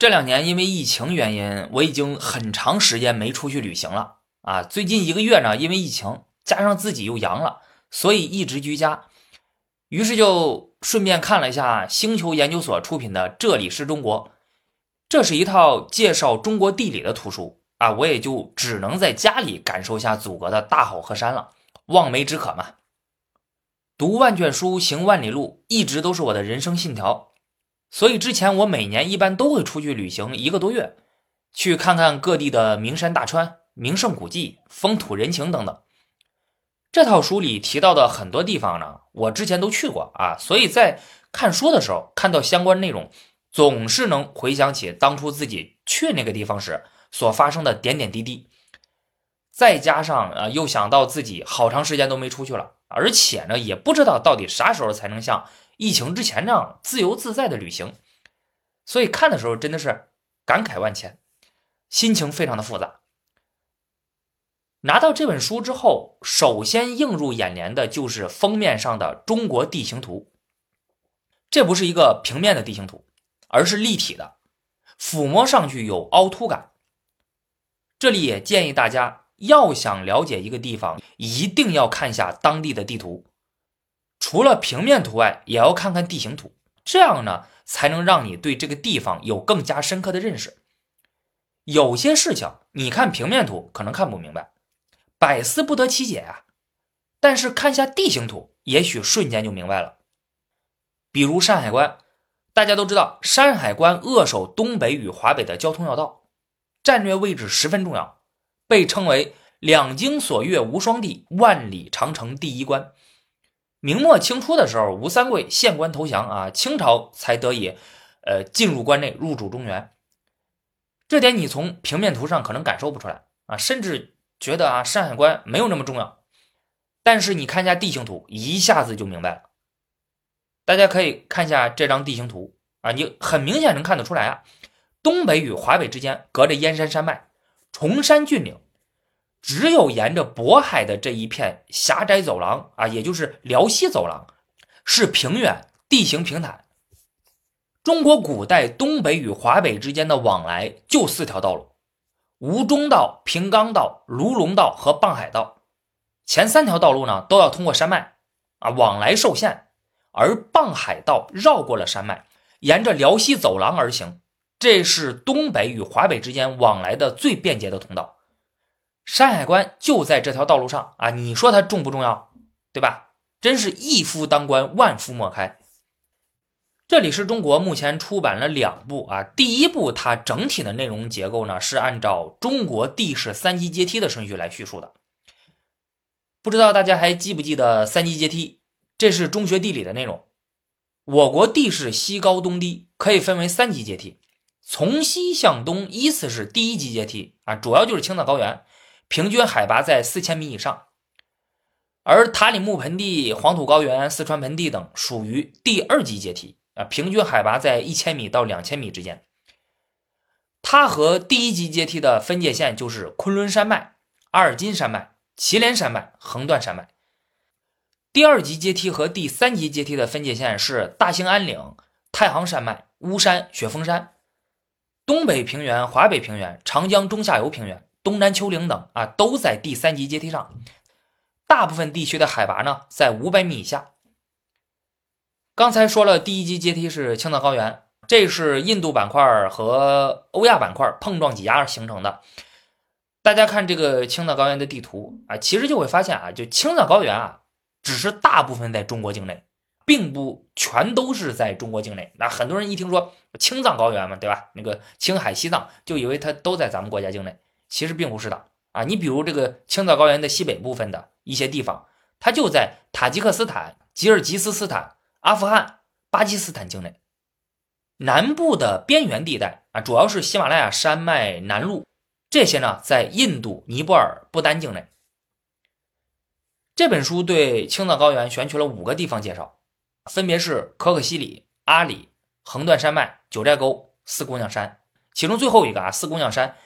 这两年因为疫情原因，我已经很长时间没出去旅行了啊。最近一个月呢，因为疫情加上自己又阳了，所以一直居家。于是就顺便看了一下星球研究所出品的《这里是中国》，这是一套介绍中国地理的图书啊。我也就只能在家里感受一下祖国的大好河山了，望梅止渴嘛。读万卷书，行万里路，一直都是我的人生信条。所以之前我每年一般都会出去旅行一个多月，去看看各地的名山大川、名胜古迹、风土人情等等。这套书里提到的很多地方呢，我之前都去过啊，所以在看书的时候看到相关内容，总是能回想起当初自己去那个地方时所发生的点点滴滴。再加上啊，又想到自己好长时间都没出去了，而且呢，也不知道到底啥时候才能像。疫情之前呢自由自在的旅行，所以看的时候真的是感慨万千，心情非常的复杂。拿到这本书之后，首先映入眼帘的就是封面上的中国地形图。这不是一个平面的地形图，而是立体的，抚摸上去有凹凸感。这里也建议大家，要想了解一个地方，一定要看一下当地的地图。除了平面图外，也要看看地形图，这样呢才能让你对这个地方有更加深刻的认识。有些事情你看平面图可能看不明白，百思不得其解啊，但是看下地形图，也许瞬间就明白了。比如山海关，大家都知道，山海关扼守东北与华北的交通要道，战略位置十分重要，被称为“两京锁钥无双地，万里长城第一关”。明末清初的时候，吴三桂献关投降啊，清朝才得以，呃，进入关内，入主中原。这点你从平面图上可能感受不出来啊，甚至觉得啊，山海关没有那么重要。但是你看一下地形图，一下子就明白了。大家可以看一下这张地形图啊，你很明显能看得出来啊，东北与华北之间隔着燕山山脉、崇山峻岭。只有沿着渤海的这一片狭窄走廊啊，也就是辽西走廊，是平原，地形平坦。中国古代东北与华北之间的往来就四条道路：吴中道、平冈道、卢龙道和傍海道。前三条道路呢都要通过山脉啊，往来受限；而傍海道绕过了山脉，沿着辽西走廊而行，这是东北与华北之间往来的最便捷的通道。山海关就在这条道路上啊！你说它重不重要？对吧？真是一夫当关，万夫莫开。这里是中国目前出版了两部啊，第一部它整体的内容结构呢是按照中国地势三级阶梯的顺序来叙述的。不知道大家还记不记得三级阶梯？这是中学地理的内容。我国地势西高东低，可以分为三级阶梯。从西向东依次是第一级阶梯啊，主要就是青藏高原。平均海拔在四千米以上，而塔里木盆地、黄土高原、四川盆地等属于第二级阶梯啊，平均海拔在一千米到两千米之间。它和第一级阶梯的分界线就是昆仑山脉、阿尔金山脉、祁连山脉、横断山脉。第二级阶梯和第三级阶梯的分界线是大兴安岭、太行山脉、巫山、雪峰山。东北平原、华北平原、长江中下游平原。东南丘陵等啊，都在第三级阶梯上。大部分地区的海拔呢，在五百米以下。刚才说了，第一级阶梯是青藏高原，这是印度板块和欧亚板块碰撞挤压形成的。大家看这个青藏高原的地图啊，其实就会发现啊，就青藏高原啊，只是大部分在中国境内，并不全都是在中国境内。那很多人一听说青藏高原嘛，对吧？那个青海、西藏，就以为它都在咱们国家境内。其实并不是的啊！你比如这个青藏高原的西北部分的一些地方，它就在塔吉克斯坦、吉尔吉斯斯坦、阿富汗、巴基斯坦境内。南部的边缘地带啊，主要是喜马拉雅山脉南麓，这些呢在印度、尼泊尔、不丹境内。这本书对青藏高原选取了五个地方介绍，分别是可可西里、阿里、横断山脉、九寨沟、四姑娘山，其中最后一个啊，四姑娘山。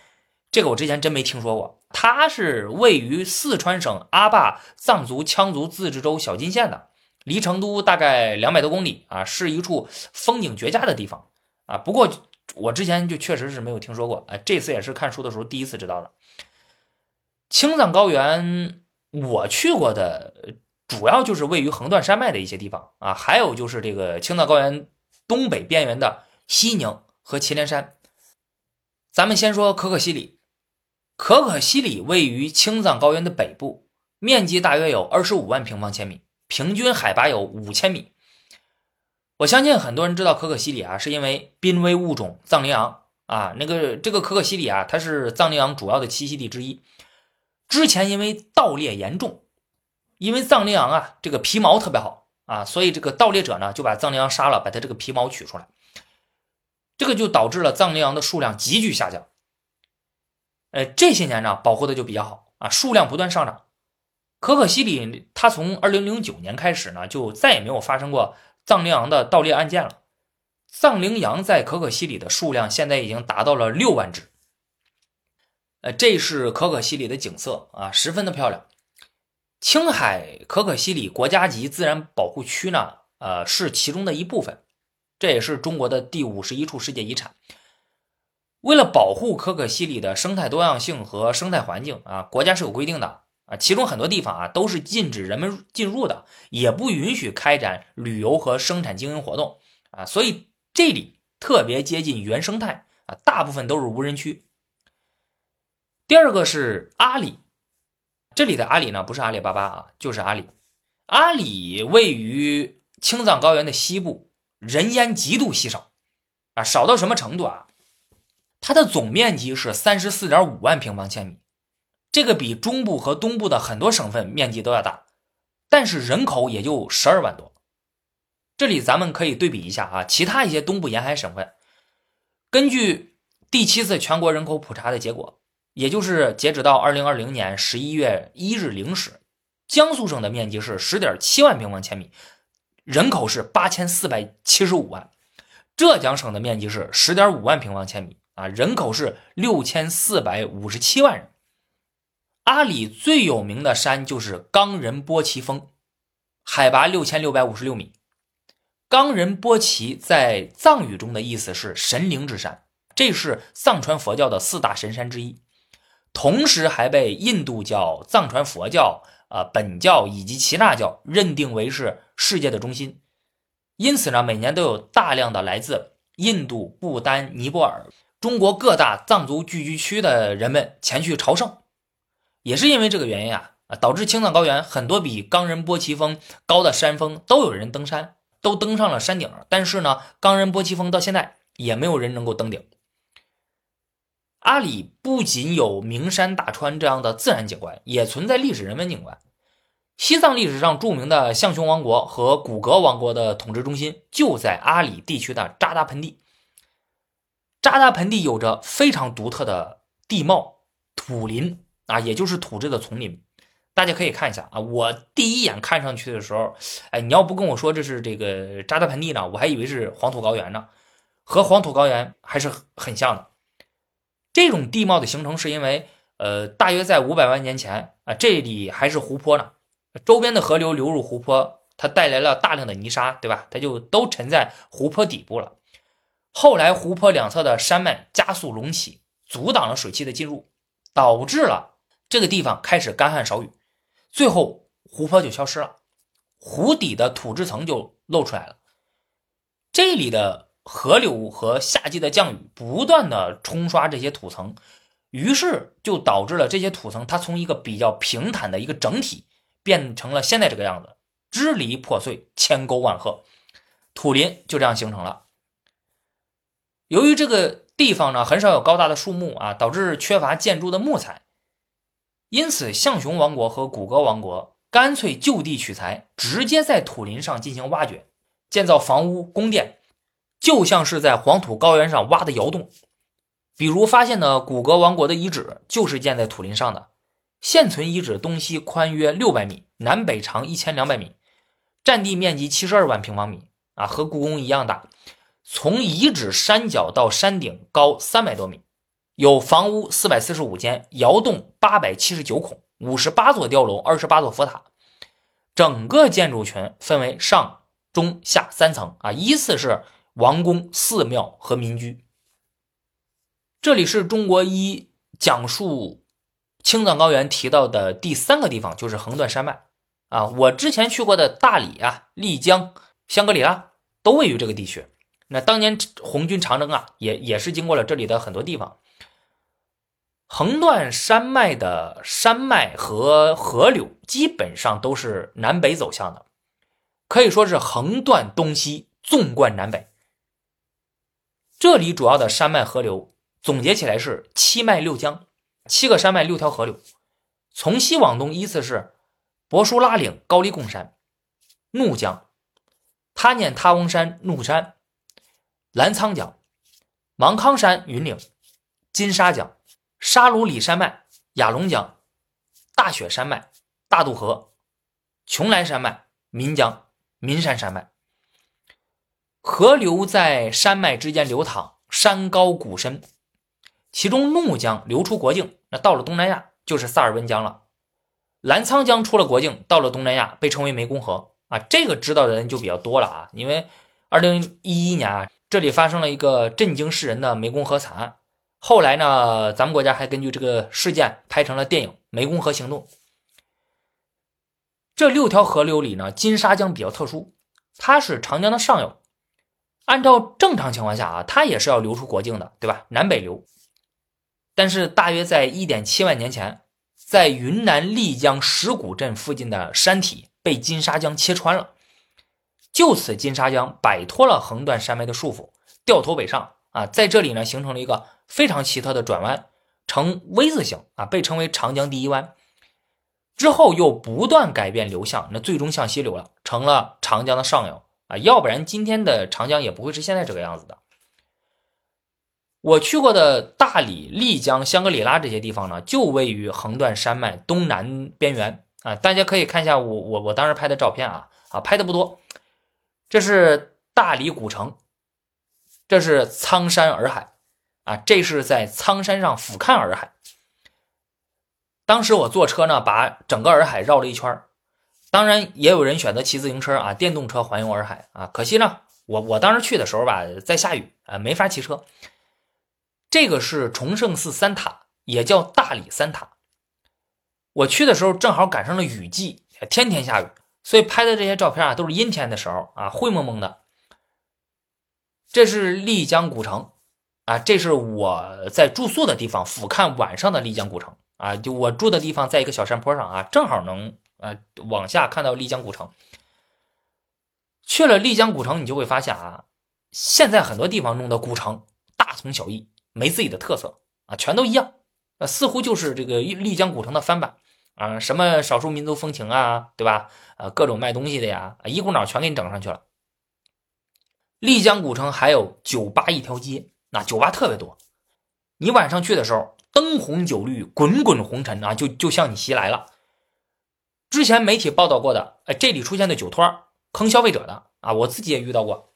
这个我之前真没听说过，它是位于四川省阿坝藏族羌族自治州小金县的，离成都大概两百多公里啊，是一处风景绝佳的地方啊。不过我之前就确实是没有听说过，哎，这次也是看书的时候第一次知道的。青藏高原我去过的，主要就是位于横断山脉的一些地方啊，还有就是这个青藏高原东北边缘的西宁和祁连山。咱们先说可可西里，可可西里位于青藏高原的北部，面积大约有二十五万平方千米，平均海拔有五千米。我相信很多人知道可可西里啊，是因为濒危物种藏羚羊啊。那个这个可可西里啊，它是藏羚羊主要的栖息地之一。之前因为盗猎严重，因为藏羚羊啊这个皮毛特别好啊，所以这个盗猎者呢就把藏羚羊杀了，把它这个皮毛取出来，这个就导致了藏羚羊的数量急剧下降。呃，这些年呢保护的就比较好啊，数量不断上涨。可可西里它从二零零九年开始呢，就再也没有发生过。藏羚羊的盗猎案件了，藏羚羊在可可西里的数量现在已经达到了六万只。呃，这是可可西里的景色啊，十分的漂亮。青海可可西里国家级自然保护区呢，呃，是其中的一部分，这也是中国的第五十一处世界遗产。为了保护可可西里的生态多样性和生态环境啊，国家是有规定的。啊，其中很多地方啊都是禁止人们进入的，也不允许开展旅游和生产经营活动啊，所以这里特别接近原生态啊，大部分都是无人区。第二个是阿里，这里的阿里呢不是阿里巴巴啊，就是阿里。阿里位于青藏高原的西部，人烟极度稀少啊，少到什么程度啊？它的总面积是三十四点五万平方千米。这个比中部和东部的很多省份面积都要大，但是人口也就十二万多。这里咱们可以对比一下啊，其他一些东部沿海省份，根据第七次全国人口普查的结果，也就是截止到二零二零年十一月一日零时，江苏省的面积是十点七万平方千米，人口是八千四百七十五万；浙江省的面积是十点五万平方千米啊，人口是六千四百五十七万人。阿里最有名的山就是冈仁波齐峰，海拔六千六百五十六米。冈仁波齐在藏语中的意思是神灵之山，这是藏传佛教的四大神山之一，同时还被印度教、藏传佛教、啊本教以及耆那教认定为是世界的中心。因此呢，每年都有大量的来自印度、不丹、尼泊尔、中国各大藏族聚居区的人们前去朝圣。也是因为这个原因啊，导致青藏高原很多比冈仁波齐峰高的山峰都有人登山，都登上了山顶。但是呢，冈仁波齐峰到现在也没有人能够登顶。阿里不仅有名山大川这样的自然景观，也存在历史人文景观。西藏历史上著名的象雄王国和古格王国的统治中心就在阿里地区的扎达盆地。扎达盆地有着非常独特的地貌土林。啊，也就是土质的丛林，大家可以看一下啊。我第一眼看上去的时候，哎，你要不跟我说这是这个扎达盆地呢，我还以为是黄土高原呢，和黄土高原还是很像的。这种地貌的形成是因为，呃，大约在五百万年前啊，这里还是湖泊呢，周边的河流流入湖泊，它带来了大量的泥沙，对吧？它就都沉在湖泊底部了。后来湖泊两侧的山脉加速隆起，阻挡了水汽的进入，导致了。这个地方开始干旱少雨，最后湖泊就消失了，湖底的土质层就露出来了。这里的河流和夏季的降雨不断的冲刷这些土层，于是就导致了这些土层它从一个比较平坦的一个整体变成了现在这个样子，支离破碎，千沟万壑，土林就这样形成了。由于这个地方呢很少有高大的树木啊，导致缺乏建筑的木材。因此，象雄王国和古格王国干脆就地取材，直接在土林上进行挖掘，建造房屋、宫殿，就像是在黄土高原上挖的窑洞。比如发现的古格王国的遗址就是建在土林上的。现存遗址东西宽约六百米，南北长一千两百米，占地面积七十二万平方米啊，和故宫一样大。从遗址山脚到山顶高三百多米。有房屋四百四十五间，窑洞八百七十九孔，五十八座碉楼，二十八座佛塔。整个建筑群分为上、中、下三层啊，依次是王宫、寺庙和民居。这里是中国一讲述青藏高原提到的第三个地方，就是横断山脉啊。我之前去过的大理啊、丽江、香格里拉都位于这个地区。那当年红军长征啊，也也是经过了这里的很多地方。横断山脉的山脉和河流基本上都是南北走向的，可以说是横断东西，纵贯南北。这里主要的山脉河流总结起来是七脉六江，七个山脉六条河流。从西往东依次是博舒拉岭高黎贡山、怒江、他念他翁山怒山、澜沧江、芒康山云岭、金沙江。沙鲁里山脉、雅龙江、大雪山脉、大渡河、邛崃山脉、岷江、岷山山脉，河流在山脉之间流淌，山高谷深。其中怒江流出国境，那到了东南亚就是萨尔温江了。澜沧江出了国境，到了东南亚被称为湄公河啊。这个知道的人就比较多了啊，因为二零一一年啊，这里发生了一个震惊世人的湄公河惨案。后来呢，咱们国家还根据这个事件拍成了电影《湄公河行动》。这六条河流里呢，金沙江比较特殊，它是长江的上游。按照正常情况下啊，它也是要流出国境的，对吧？南北流。但是大约在一点七万年前，在云南丽江石鼓镇附近的山体被金沙江切穿了，就此金沙江摆脱了横断山脉的束缚，掉头北上啊，在这里呢，形成了一个。非常奇特的转弯，呈 V 字形啊，被称为长江第一弯。之后又不断改变流向，那最终向西流了，成了长江的上游啊。要不然今天的长江也不会是现在这个样子的。我去过的大理、丽江、香格里拉这些地方呢，就位于横断山脉东南边缘啊。大家可以看一下我我我当时拍的照片啊啊，拍的不多。这是大理古城，这是苍山洱海。啊，这是在苍山上俯瞰洱海。当时我坐车呢，把整个洱海绕了一圈当然，也有人选择骑自行车啊，电动车环游洱海啊。可惜呢，我我当时去的时候吧，在下雨啊，没法骑车。这个是崇圣寺三塔，也叫大理三塔。我去的时候正好赶上了雨季，天天下雨，所以拍的这些照片啊，都是阴天的时候啊，灰蒙蒙的。这是丽江古城。啊，这是我在住宿的地方，俯瞰晚上的丽江古城啊。就我住的地方，在一个小山坡上啊，正好能呃往下看到丽江古城。去了丽江古城，你就会发现啊，现在很多地方弄的古城大同小异，没自己的特色啊，全都一样，呃，似乎就是这个丽江古城的翻版啊。什么少数民族风情啊，对吧？呃，各种卖东西的呀，一股脑全给你整上去了。丽江古城还有酒吧一条街。那酒吧特别多，你晚上去的时候，灯红酒绿，滚滚红尘啊，就就向你袭来了。之前媒体报道过的，哎，这里出现的酒托坑消费者的啊，我自己也遇到过。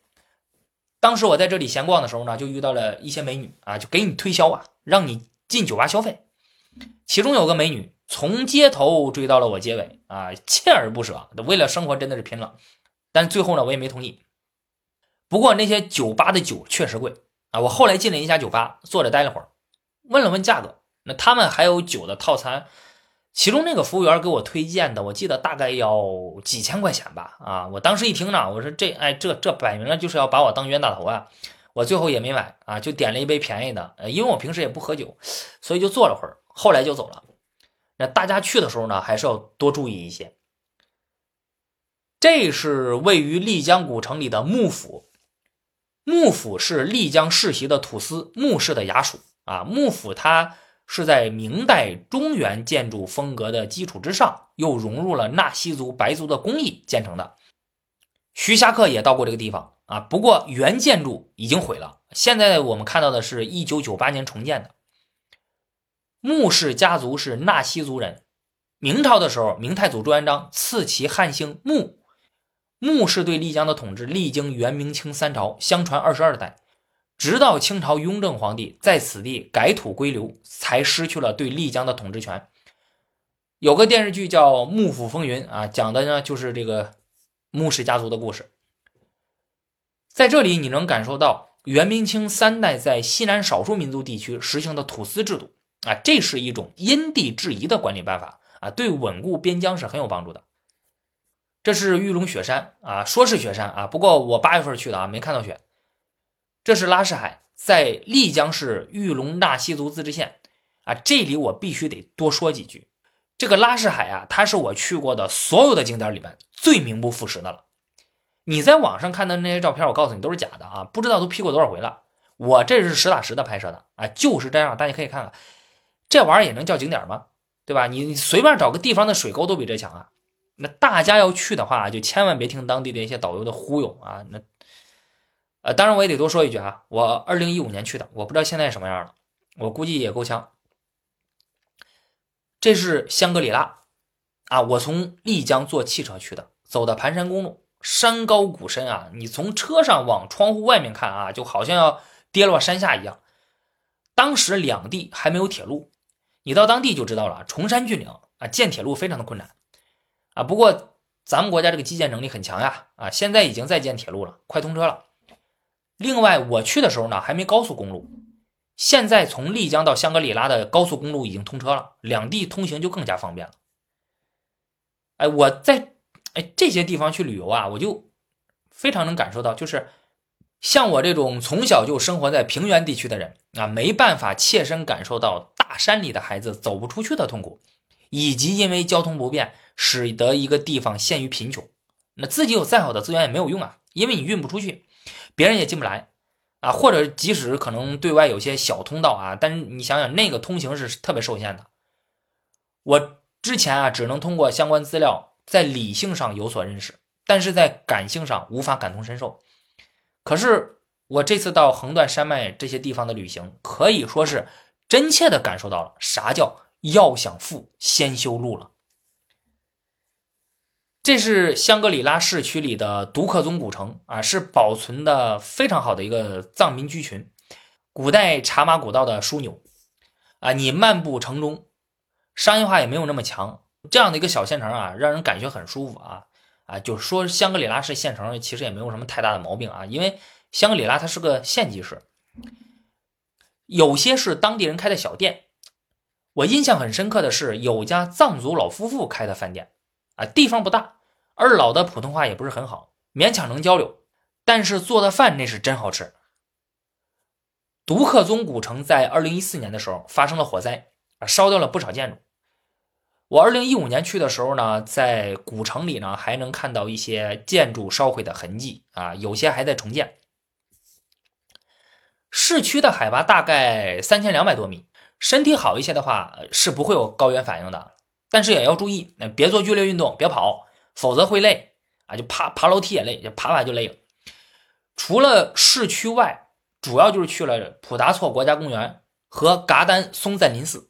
当时我在这里闲逛的时候呢，就遇到了一些美女啊，就给你推销啊，让你进酒吧消费。其中有个美女从街头追到了我街尾啊，锲而不舍，为了生活真的是拼了。但最后呢，我也没同意。不过那些酒吧的酒确实贵。啊，我后来进了一家酒吧，坐着待了会儿，问了问价格，那他们还有酒的套餐，其中那个服务员给我推荐的，我记得大概要几千块钱吧。啊，我当时一听呢，我说这，哎，这这摆明了就是要把我当冤大头啊！我最后也没买啊，就点了一杯便宜的，因为我平时也不喝酒，所以就坐了会儿，后来就走了。那大家去的时候呢，还是要多注意一些。这是位于丽江古城里的幕府。幕府是丽江世袭的土司幕氏的衙署啊，幕府它是在明代中原建筑风格的基础之上，又融入了纳西族、白族的工艺建成的。徐霞客也到过这个地方啊，不过原建筑已经毁了，现在我们看到的是一九九八年重建的。穆氏家族是纳西族人，明朝的时候，明太祖朱元璋赐其汉姓穆。穆氏对丽江的统治历经元、明、清三朝，相传二十二代，直到清朝雍正皇帝在此地改土归流，才失去了对丽江的统治权。有个电视剧叫《幕府风云》啊，讲的呢就是这个穆氏家族的故事。在这里，你能感受到元明清三代在西南少数民族地区实行的土司制度啊，这是一种因地制宜的管理办法啊，对稳固边疆是很有帮助的。这是玉龙雪山啊，说是雪山啊，不过我八月份去的啊，没看到雪。这是拉市海，在丽江市玉龙纳西族自治县啊，这里我必须得多说几句。这个拉市海啊，它是我去过的所有的景点里面最名不副实的了。你在网上看的那些照片，我告诉你都是假的啊，不知道都 P 过多少回了。我这是实打实的拍摄的啊，就是这样，大家可以看看，这玩意儿也能叫景点吗？对吧？你随便找个地方的水沟都比这强啊。那大家要去的话，就千万别听当地的一些导游的忽悠啊。那，呃，当然我也得多说一句啊，我二零一五年去的，我不知道现在什么样了，我估计也够呛。这是香格里拉啊，我从丽江坐汽车去的，走的盘山公路，山高谷深啊，你从车上往窗户外面看啊，就好像要跌落山下一样。当时两地还没有铁路，你到当地就知道了，崇山峻岭啊，建铁路非常的困难。啊，不过咱们国家这个基建能力很强呀，啊，现在已经在建铁路了，快通车了。另外，我去的时候呢，还没高速公路，现在从丽江到香格里拉的高速公路已经通车了，两地通行就更加方便了。哎，我在哎这些地方去旅游啊，我就非常能感受到，就是像我这种从小就生活在平原地区的人啊，没办法切身感受到大山里的孩子走不出去的痛苦。以及因为交通不便，使得一个地方陷于贫穷，那自己有再好的资源也没有用啊，因为你运不出去，别人也进不来啊，或者即使可能对外有些小通道啊，但是你想想那个通行是特别受限的。我之前啊只能通过相关资料在理性上有所认识，但是在感性上无法感同身受。可是我这次到横断山脉这些地方的旅行，可以说是真切的感受到了啥叫。要想富，先修路了。这是香格里拉市区里的独克宗古城啊，是保存的非常好的一个藏民居群，古代茶马古道的枢纽啊。你漫步城中，商业化也没有那么强，这样的一个小县城啊，让人感觉很舒服啊啊。就是说香格里拉是县城，其实也没有什么太大的毛病啊，因为香格里拉它是个县级市，有些是当地人开的小店。我印象很深刻的是，有家藏族老夫妇开的饭店，啊，地方不大，二老的普通话也不是很好，勉强能交流，但是做的饭那是真好吃。独克宗古城在二零一四年的时候发生了火灾，啊，烧掉了不少建筑。我二零一五年去的时候呢，在古城里呢还能看到一些建筑烧毁的痕迹，啊，有些还在重建。市区的海拔大概三千两百多米。身体好一些的话是不会有高原反应的，但是也要注意，那别做剧烈运动，别跑，否则会累啊！就爬爬楼梯也累，就爬爬就累了。除了市区外，主要就是去了普达措国家公园和噶丹松赞林寺。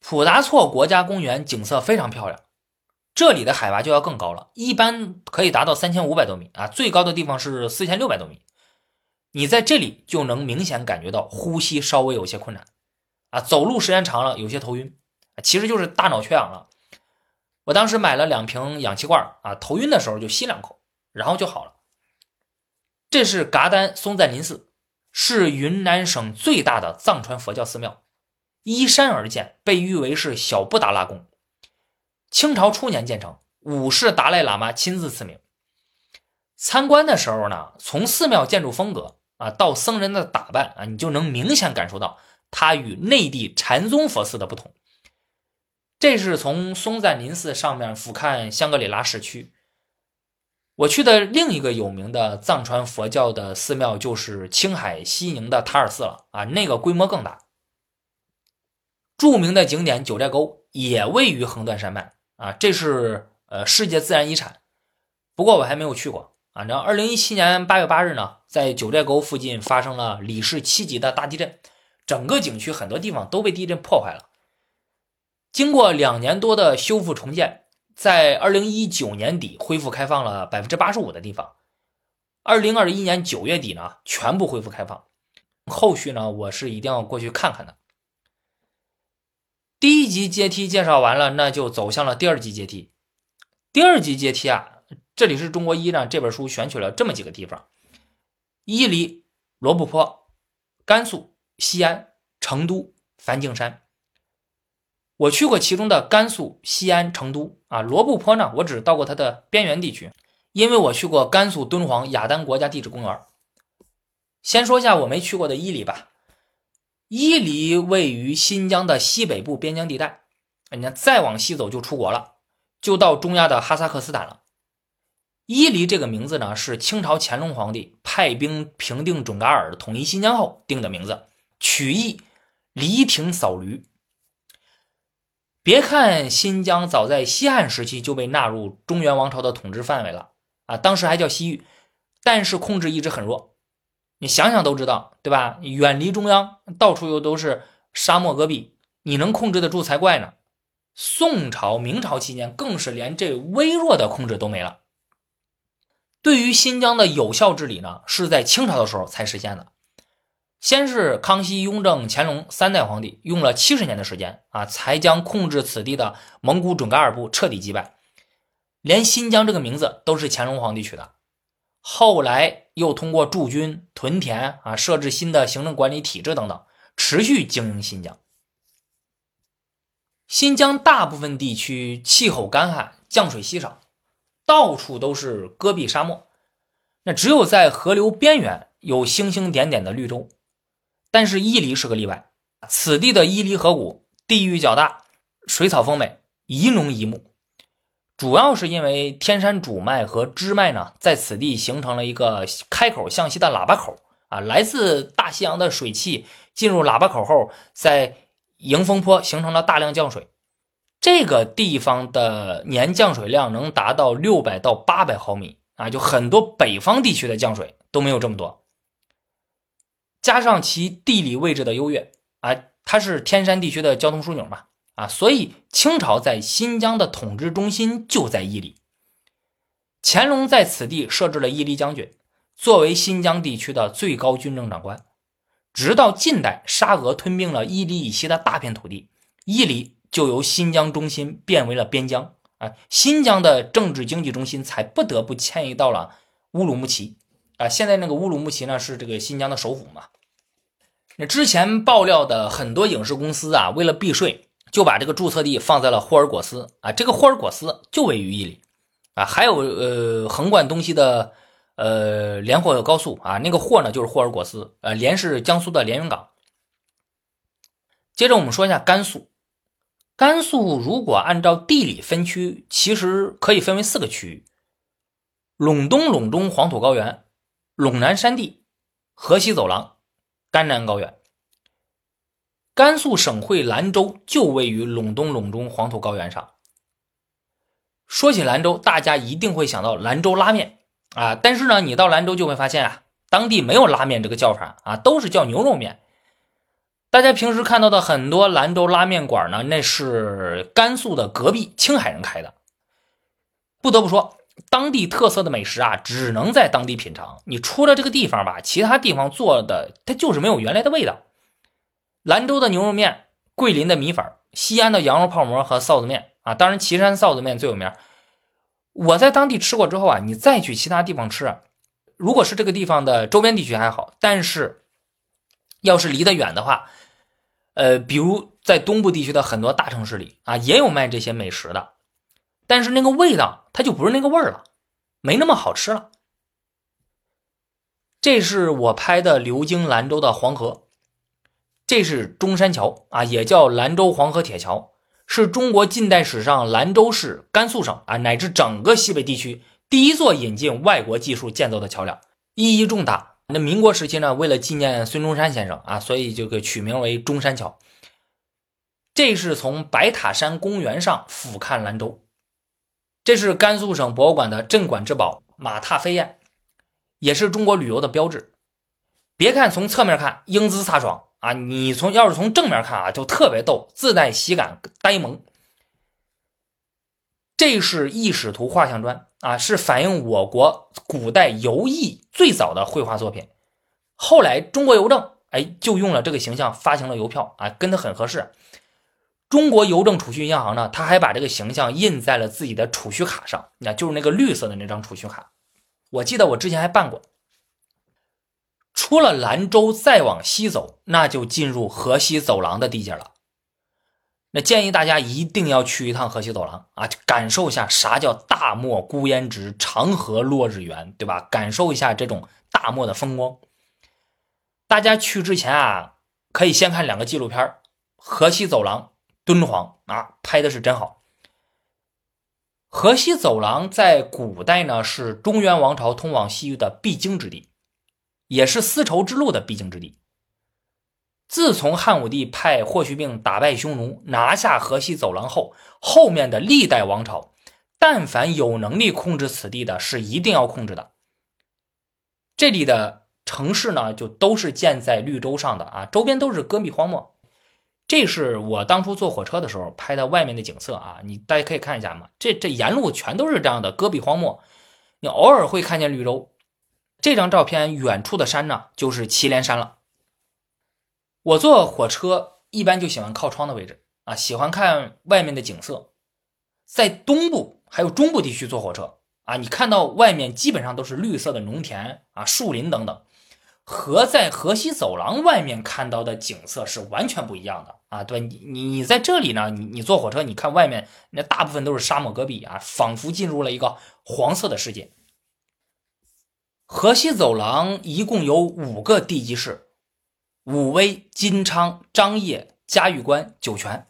普达措国家公园景色非常漂亮，这里的海拔就要更高了，一般可以达到三千五百多米啊，最高的地方是四千六百多米。你在这里就能明显感觉到呼吸稍微有些困难。啊，走路时间长了有些头晕，其实就是大脑缺氧了。我当时买了两瓶氧气罐啊，头晕的时候就吸两口，然后就好了。这是噶丹松赞林寺，是云南省最大的藏传佛教寺庙，依山而建，被誉为是小布达拉宫。清朝初年建成，五世达赖喇嘛亲自赐名。参观的时候呢，从寺庙建筑风格啊到僧人的打扮啊，你就能明显感受到。它与内地禅宗佛寺的不同，这是从松赞林寺上面俯瞰香格里拉市区。我去的另一个有名的藏传佛教的寺庙就是青海西宁的塔尔寺了啊，那个规模更大。著名的景点九寨沟也位于横断山脉啊，这是呃世界自然遗产。不过我还没有去过啊。然后二零一七年八月八日呢，在九寨沟附近发生了里氏七级的大地震。整个景区很多地方都被地震破坏了。经过两年多的修复重建，在二零一九年底恢复开放了百分之八十五的地方。二零二一年九月底呢，全部恢复开放。后续呢，我是一定要过去看看的。第一级阶梯介绍完了，那就走向了第二级阶梯。第二级阶梯啊，这里是中国一呢这本书选取了这么几个地方：伊犁、罗布泊、甘肃西安、成都、梵净山。我去过其中的甘肃西安、成都啊，罗布泊呢，我只到过它的边缘地区，因为我去过甘肃敦煌雅丹国家地质公园。先说一下我没去过的伊犁吧。伊犁位于新疆的西北部边疆地带，你看再往西走就出国了，就到中亚的哈萨克斯坦了。伊犁这个名字呢，是清朝乾隆皇帝派兵平定准噶尔、统一新疆后定的名字，取意犁庭扫驴。别看新疆早在西汉时期就被纳入中原王朝的统治范围了啊，当时还叫西域，但是控制一直很弱。你想想都知道，对吧？远离中央，到处又都是沙漠戈壁，你能控制得住才怪呢。宋朝、明朝期间更是连这微弱的控制都没了。对于新疆的有效治理呢，是在清朝的时候才实现的。先是康熙、雍正、乾隆三代皇帝用了七十年的时间啊，才将控制此地的蒙古准噶尔部彻底击败。连新疆这个名字都是乾隆皇帝取的。后来又通过驻军、屯田啊，设置新的行政管理体制等等，持续经营新疆。新疆大部分地区气候干旱，降水稀少，到处都是戈壁沙漠。那只有在河流边缘有星星点点的绿洲。但是伊犁是个例外，此地的伊犁河谷地域较大，水草丰美，宜农宜牧，主要是因为天山主脉和支脉呢，在此地形成了一个开口向西的喇叭口啊，来自大西洋的水汽进入喇叭口后，在迎风坡形成了大量降水，这个地方的年降水量能达到六百到八百毫米啊，就很多北方地区的降水都没有这么多。加上其地理位置的优越啊，它是天山地区的交通枢纽嘛啊，所以清朝在新疆的统治中心就在伊犁。乾隆在此地设置了伊犁将军，作为新疆地区的最高军政长官。直到近代，沙俄吞并了伊犁以西的大片土地，伊犁就由新疆中心变为了边疆啊，新疆的政治经济中心才不得不迁移到了乌鲁木齐。啊，现在那个乌鲁木齐呢是这个新疆的首府嘛？那之前爆料的很多影视公司啊，为了避税，就把这个注册地放在了霍尔果斯啊。这个霍尔果斯就位于伊犁啊。还有呃，横贯东西的呃连霍高速啊，那个霍呢就是霍尔果斯，呃连是江苏的连云港。接着我们说一下甘肃，甘肃如果按照地理分区，其实可以分为四个区域：陇东、陇中黄土高原。陇南山地、河西走廊、甘南高原。甘肃省会兰州就位于陇东陇中黄土高原上。说起兰州，大家一定会想到兰州拉面啊，但是呢，你到兰州就会发现啊，当地没有拉面这个叫法啊，都是叫牛肉面。大家平时看到的很多兰州拉面馆呢，那是甘肃的隔壁青海人开的。不得不说。当地特色的美食啊，只能在当地品尝。你出了这个地方吧，其他地方做的它就是没有原来的味道。兰州的牛肉面、桂林的米粉、西安的羊肉泡馍和臊子面啊，当然岐山臊子面最有名。我在当地吃过之后啊，你再去其他地方吃，如果是这个地方的周边地区还好，但是要是离得远的话，呃，比如在东部地区的很多大城市里啊，也有卖这些美食的。但是那个味道，它就不是那个味儿了，没那么好吃了。这是我拍的流经兰州的黄河，这是中山桥啊，也叫兰州黄河铁桥，是中国近代史上兰州市、甘肃省啊乃至整个西北地区第一座引进外国技术建造的桥梁，意义重大。那民国时期呢，为了纪念孙中山先生啊，所以就给取名为中山桥。这是从白塔山公园上俯瞰兰州。这是甘肃省博物馆的镇馆之宝马踏飞燕，也是中国旅游的标志。别看从侧面看英姿飒爽啊，你从要是从正面看啊，就特别逗，自带喜感呆萌。这是异使图画像砖啊，是反映我国古代游艺最早的绘画作品。后来中国邮政哎就用了这个形象发行了邮票啊，跟它很合适。中国邮政储蓄银行呢，他还把这个形象印在了自己的储蓄卡上，那就是那个绿色的那张储蓄卡。我记得我之前还办过。出了兰州再往西走，那就进入河西走廊的地界了。那建议大家一定要去一趟河西走廊啊，感受一下啥叫大漠孤烟直，长河落日圆，对吧？感受一下这种大漠的风光。大家去之前啊，可以先看两个纪录片《河西走廊》《敦煌》啊，拍的是真好。河西走廊在古代呢是中原王朝通往西域的必经之地，也是丝绸之路的必经之地。自从汉武帝派霍去病打败匈奴，拿下河西走廊后，后面的历代王朝，但凡有能力控制此地的，是一定要控制的。这里的城市呢，就都是建在绿洲上的啊，周边都是戈壁荒漠。这是我当初坐火车的时候拍的外面的景色啊，你大家可以看一下嘛。这这沿路全都是这样的戈壁荒漠，你偶尔会看见绿洲。这张照片远处的山呢，就是祁连山了。我坐火车一般就喜欢靠窗的位置啊，喜欢看外面的景色。在东部还有中部地区坐火车啊，你看到外面基本上都是绿色的农田啊、树林等等。和在河西走廊外面看到的景色是完全不一样的啊！对你，你你在这里呢，你你坐火车，你看外面那大部分都是沙漠戈壁啊，仿佛进入了一个黄色的世界。河西走廊一共有五个地级市：武威、金昌、张掖、嘉峪关、酒泉。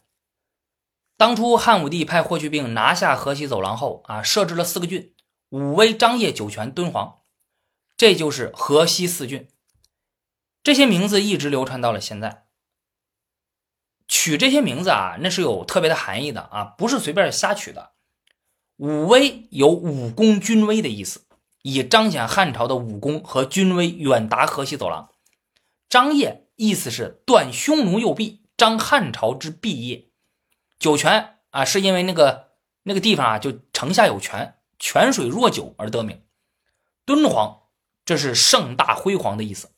当初汉武帝派霍去病拿下河西走廊后啊，设置了四个郡：武威、张掖、酒泉、敦煌，这就是河西四郡。这些名字一直流传到了现在。取这些名字啊，那是有特别的含义的啊，不是随便瞎取的。武威有武功军威的意思，以彰显汉朝的武功和军威远达河西走廊。张掖意思是断匈奴右臂，张汉朝之臂业。酒泉啊，是因为那个那个地方啊，就城下有泉，泉水若酒而得名。敦煌，这是盛大辉煌的意思。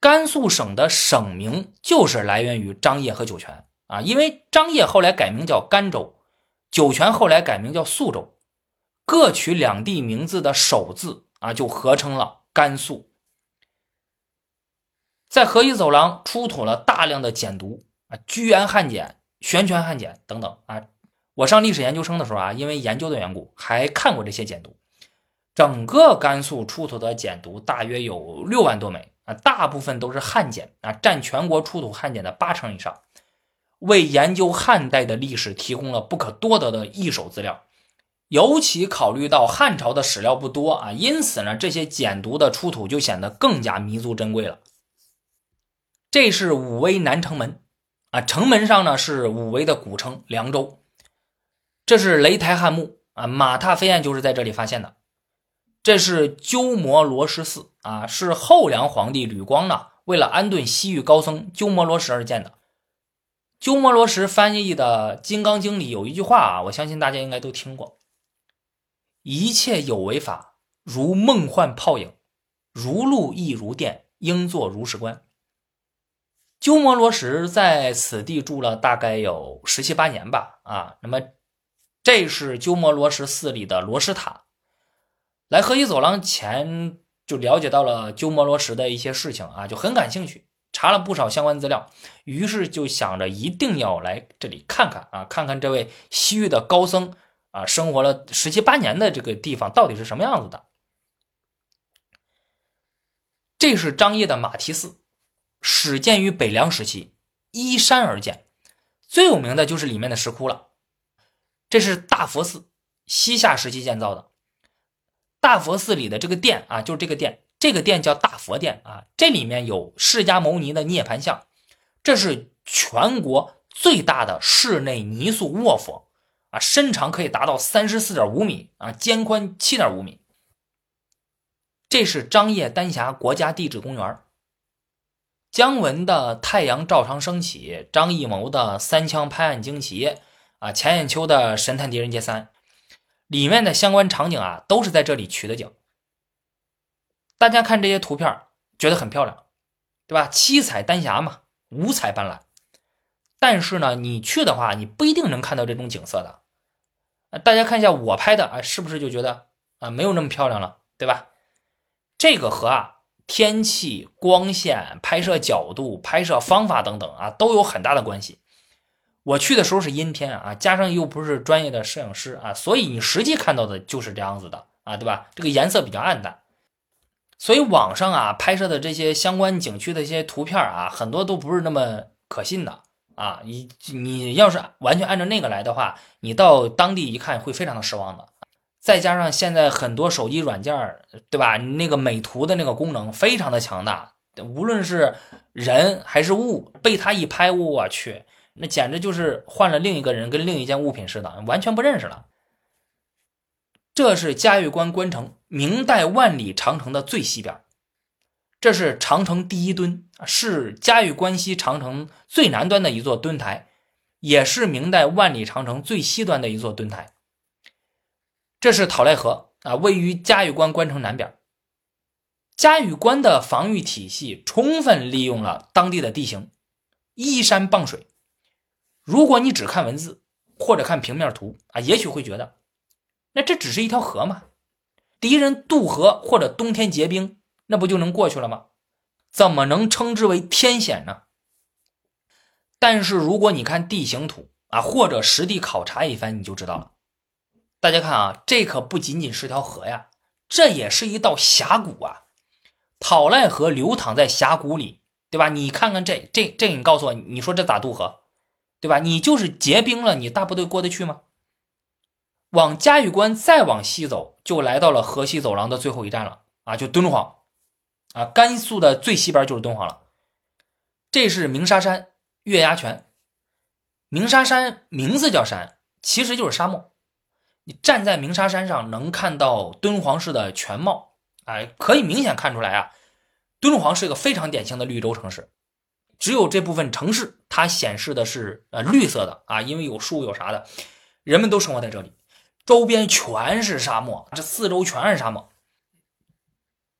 甘肃省的省名就是来源于张掖和酒泉啊，因为张掖后来改名叫甘州，酒泉后来改名叫肃州，各取两地名字的首字啊，就合成了甘肃。在河西走廊出土了大量的简牍啊，居延汉简、玄泉汉简等等啊。我上历史研究生的时候啊，因为研究的缘故，还看过这些简牍。整个甘肃出土的简牍大约有六万多枚。啊，大部分都是汉简啊，占全国出土汉简的八成以上，为研究汉代的历史提供了不可多得的一手资料。尤其考虑到汉朝的史料不多啊，因此呢，这些简牍的出土就显得更加弥足珍贵了。这是武威南城门啊，城门上呢是武威的古称凉州。这是雷台汉墓啊，马踏飞燕就是在这里发现的。这是鸠摩罗什寺啊，是后梁皇帝吕光呢为了安顿西域高僧鸠摩罗什而建的。鸠摩罗什翻译的《金刚经》里有一句话啊，我相信大家应该都听过：“一切有为法，如梦幻泡影，如露亦如电，应作如是观。”鸠摩罗什在此地住了大概有十七八年吧啊，那么这是鸠摩罗什寺里的罗什塔。来河西走廊前就了解到了鸠摩罗什的一些事情啊，就很感兴趣，查了不少相关资料，于是就想着一定要来这里看看啊，看看这位西域的高僧啊，生活了十七八年的这个地方到底是什么样子的。这是张掖的马蹄寺，始建于北凉时期，依山而建，最有名的就是里面的石窟了。这是大佛寺，西夏时期建造的。大佛寺里的这个殿啊，就是这个殿，这个殿叫大佛殿啊。这里面有释迦牟尼的涅盘像，这是全国最大的室内泥塑卧佛啊，身长可以达到三十四点五米啊，肩宽七点五米。这是张掖丹霞国家地质公园。姜文的《太阳照常升起》，张艺谋的《三枪拍案惊奇》，啊，钱雁秋的《神探狄仁杰三》。里面的相关场景啊，都是在这里取的景。大家看这些图片，觉得很漂亮，对吧？七彩丹霞嘛，五彩斑斓。但是呢，你去的话，你不一定能看到这种景色的。大家看一下我拍的啊，是不是就觉得啊，没有那么漂亮了，对吧？这个河啊，天气、光线、拍摄角度、拍摄方法等等啊，都有很大的关系。我去的时候是阴天啊，加上又不是专业的摄影师啊，所以你实际看到的就是这样子的啊，对吧？这个颜色比较暗淡，所以网上啊拍摄的这些相关景区的一些图片啊，很多都不是那么可信的啊。你你要是完全按照那个来的话，你到当地一看会非常的失望的。再加上现在很多手机软件对吧？那个美图的那个功能非常的强大，无论是人还是物，被它一拍，我去。那简直就是换了另一个人，跟另一件物品似的，完全不认识了。这是嘉峪关关城，明代万里长城的最西边。这是长城第一墩，是嘉峪关西长城最南端的一座墩台，也是明代万里长城最西端的一座墩台。这是讨赖河啊，位于嘉峪关关城南边。嘉峪关的防御体系充分利用了当地的地形，依山傍水。如果你只看文字或者看平面图啊，也许会觉得，那这只是一条河嘛，敌人渡河或者冬天结冰，那不就能过去了吗？怎么能称之为天险呢？但是如果你看地形图啊，或者实地考察一番，你就知道了。大家看啊，这可不仅仅是条河呀，这也是一道峡谷啊。讨赖河流淌在峡谷里，对吧？你看看这这这，你告诉我，你说这咋渡河？对吧？你就是结冰了，你大部队过得去吗？往嘉峪关再往西走，就来到了河西走廊的最后一站了啊，就敦煌啊，甘肃的最西边就是敦煌了。这是鸣沙山月牙泉。鸣沙山名字叫山，其实就是沙漠。你站在鸣沙山上，能看到敦煌市的全貌，哎，可以明显看出来啊，敦煌是一个非常典型的绿洲城市。只有这部分城市，它显示的是呃绿色的啊，因为有树有啥的，人们都生活在这里，周边全是沙漠，这四周全是沙漠。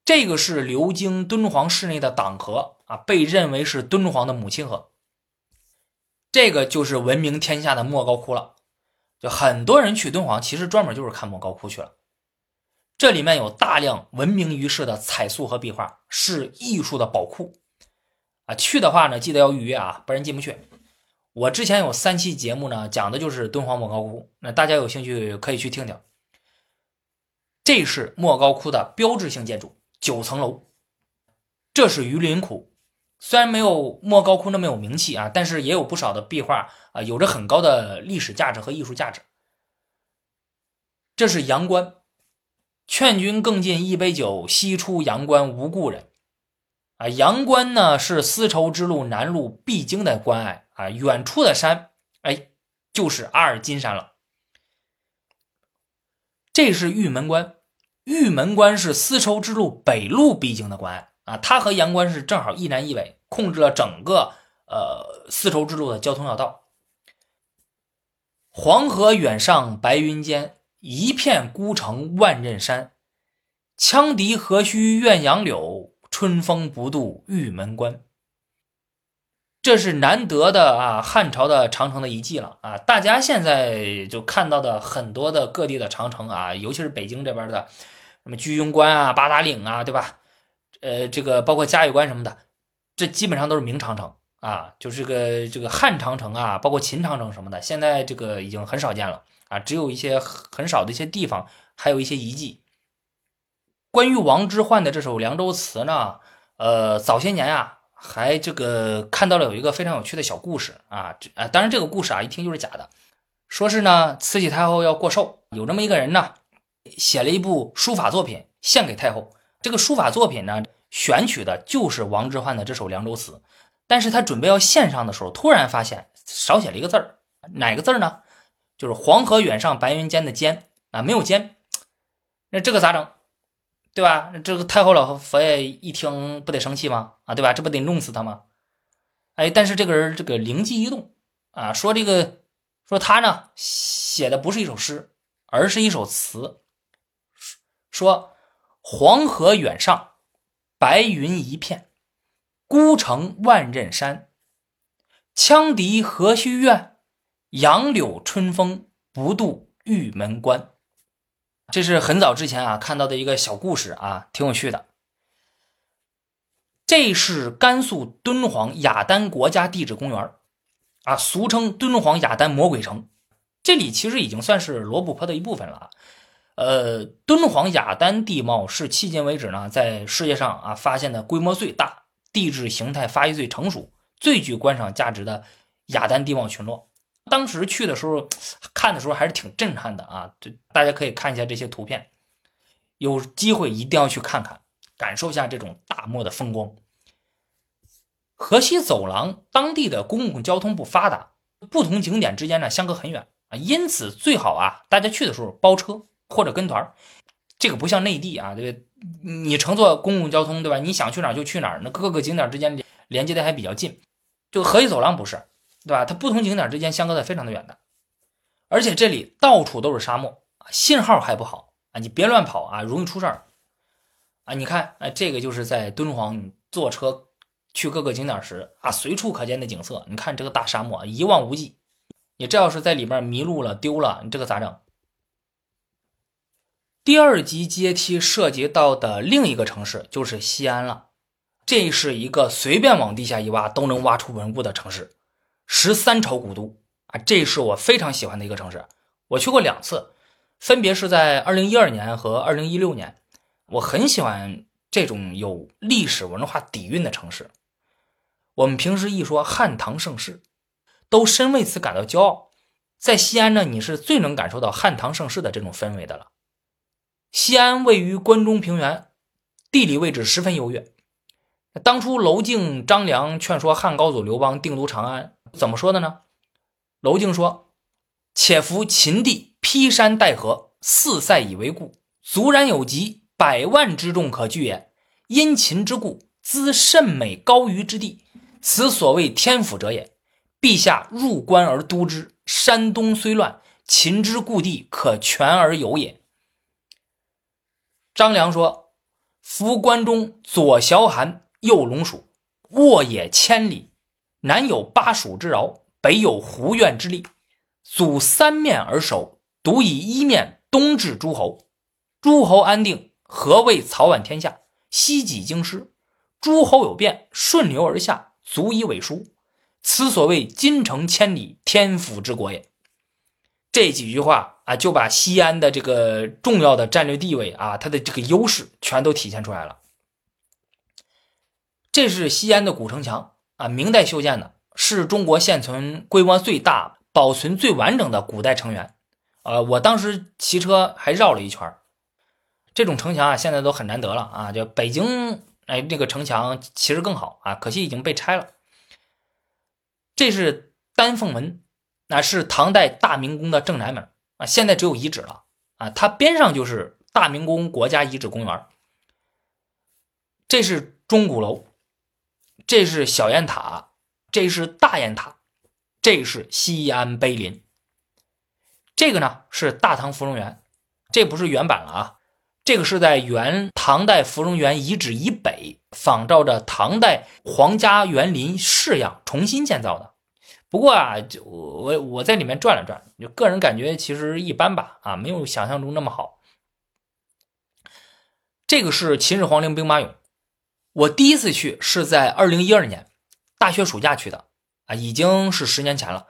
这个是流经敦煌市内的党河啊，被认为是敦煌的母亲河。这个就是闻名天下的莫高窟了，就很多人去敦煌，其实专门就是看莫高窟去了。这里面有大量闻名于世的彩塑和壁画，是艺术的宝库。啊，去的话呢，记得要预约啊，不然进不去。我之前有三期节目呢，讲的就是敦煌莫高窟，那大家有兴趣可以去听听。这是莫高窟的标志性建筑，九层楼。这是榆林窟，虽然没有莫高窟那么有名气啊，但是也有不少的壁画啊，有着很高的历史价值和艺术价值。这是阳关，劝君更尽一杯酒，西出阳关无故人。啊，阳关呢是丝绸之路南路必经的关隘啊，远处的山，哎，就是阿尔金山了。这是玉门关，玉门关是丝绸之路北路必经的关隘啊，它和阳关是正好一南一北，控制了整个呃丝绸之路的交通要道。黄河远上白云间，一片孤城万仞山，羌笛何须怨杨柳。春风不度玉门关，这是难得的啊！汉朝的长城的遗迹了啊！大家现在就看到的很多的各地的长城啊，尤其是北京这边的，什么居庸关啊、八达岭啊，对吧？呃，这个包括嘉峪关什么的，这基本上都是明长城啊，就是个这个汉长城啊，包括秦长城什么的，现在这个已经很少见了啊，只有一些很少的一些地方还有一些遗迹。关于王之涣的这首《凉州词》呢，呃，早些年啊，还这个看到了有一个非常有趣的小故事啊，啊，当然这个故事啊，一听就是假的。说是呢，慈禧太后要过寿，有这么一个人呢，写了一部书法作品献给太后。这个书法作品呢，选取的就是王之涣的这首《凉州词》，但是他准备要献上的时候，突然发现少写了一个字儿，哪个字呢？就是“黄河远上白云间”的“间”啊，没有“间”，那这个咋整？对吧？这个太后老佛爷一听不得生气吗？啊，对吧？这不得弄死他吗？哎，但是这个人这个灵机一动啊，说这个说他呢写的不是一首诗，而是一首词。说黄河远上，白云一片，孤城万仞山。羌笛何须怨，杨柳春风不度玉门关。这是很早之前啊看到的一个小故事啊，挺有趣的。这是甘肃敦煌雅丹国家地质公园啊，俗称敦煌雅丹魔鬼城。这里其实已经算是罗布泊的一部分了。呃，敦煌雅丹地貌是迄今为止呢，在世界上啊发现的规模最大、地质形态发育最成熟、最具观赏价值的雅丹地貌群落。当时去的时候看的时候还是挺震撼的啊！这大家可以看一下这些图片，有机会一定要去看看，感受一下这种大漠的风光。河西走廊当地的公共交通不发达，不同景点之间呢相隔很远啊，因此最好啊大家去的时候包车或者跟团儿这个不像内地啊，对你乘坐公共交通对吧？你想去哪儿就去哪儿，那各个景点之间连接的还比较近。就河西走廊不是。对吧？它不同景点之间相隔的非常的远的，而且这里到处都是沙漠信号还不好啊！你别乱跑啊，容易出事儿啊！你看，哎，这个就是在敦煌，你坐车去各个景点时啊，随处可见的景色。你看这个大沙漠一望无际，你这要是在里面迷路了、丢了，你这个咋整？第二级阶梯涉及到的另一个城市就是西安了，这是一个随便往地下一挖都能挖出文物的城市。十三朝古都啊，这是我非常喜欢的一个城市。我去过两次，分别是在二零一二年和二零一六年。我很喜欢这种有历史文化底蕴的城市。我们平时一说汉唐盛世，都深为此感到骄傲。在西安呢，你是最能感受到汉唐盛世的这种氛围的了。西安位于关中平原，地理位置十分优越。当初娄敬、张良劝说汉高祖刘邦定都长安。怎么说的呢？娄敬说：“且夫秦地披山带河，四塞以为固，足然有疾，百万之众可居也。因秦之故，兹甚美高于之地，此所谓天府者也。陛下入关而都之，山东虽乱，秦之故地可全而有也。”张良说：“夫关中左崤函，右龙蜀，沃野千里。”南有巴蜀之饶，北有胡苑之利，阻三面而守，独以一面东至诸侯。诸侯安定，何谓曹宛天下？西几京师，诸侯有变，顺流而下，足以委书。此所谓金城千里，天府之国也。这几句话啊，就把西安的这个重要的战略地位啊，它的这个优势全都体现出来了。这是西安的古城墙。啊，明代修建的，是中国现存规模最大、保存最完整的古代城垣。呃，我当时骑车还绕了一圈这种城墙啊，现在都很难得了啊。就北京，哎，那个城墙其实更好啊，可惜已经被拆了。这是丹凤门，那是唐代大明宫的正南门啊，现在只有遗址了啊。它边上就是大明宫国家遗址公园。这是钟鼓楼。这是小雁塔，这是大雁塔，这是西安碑林。这个呢是大唐芙蓉园，这不是原版了啊，这个是在原唐代芙蓉园遗址以北，仿照着唐代皇家园林式样重新建造的。不过啊，就我我在里面转了转，就个人感觉其实一般吧，啊，没有想象中那么好。这个是秦始皇陵兵马俑。我第一次去是在二零一二年大学暑假去的啊，已经是十年前了。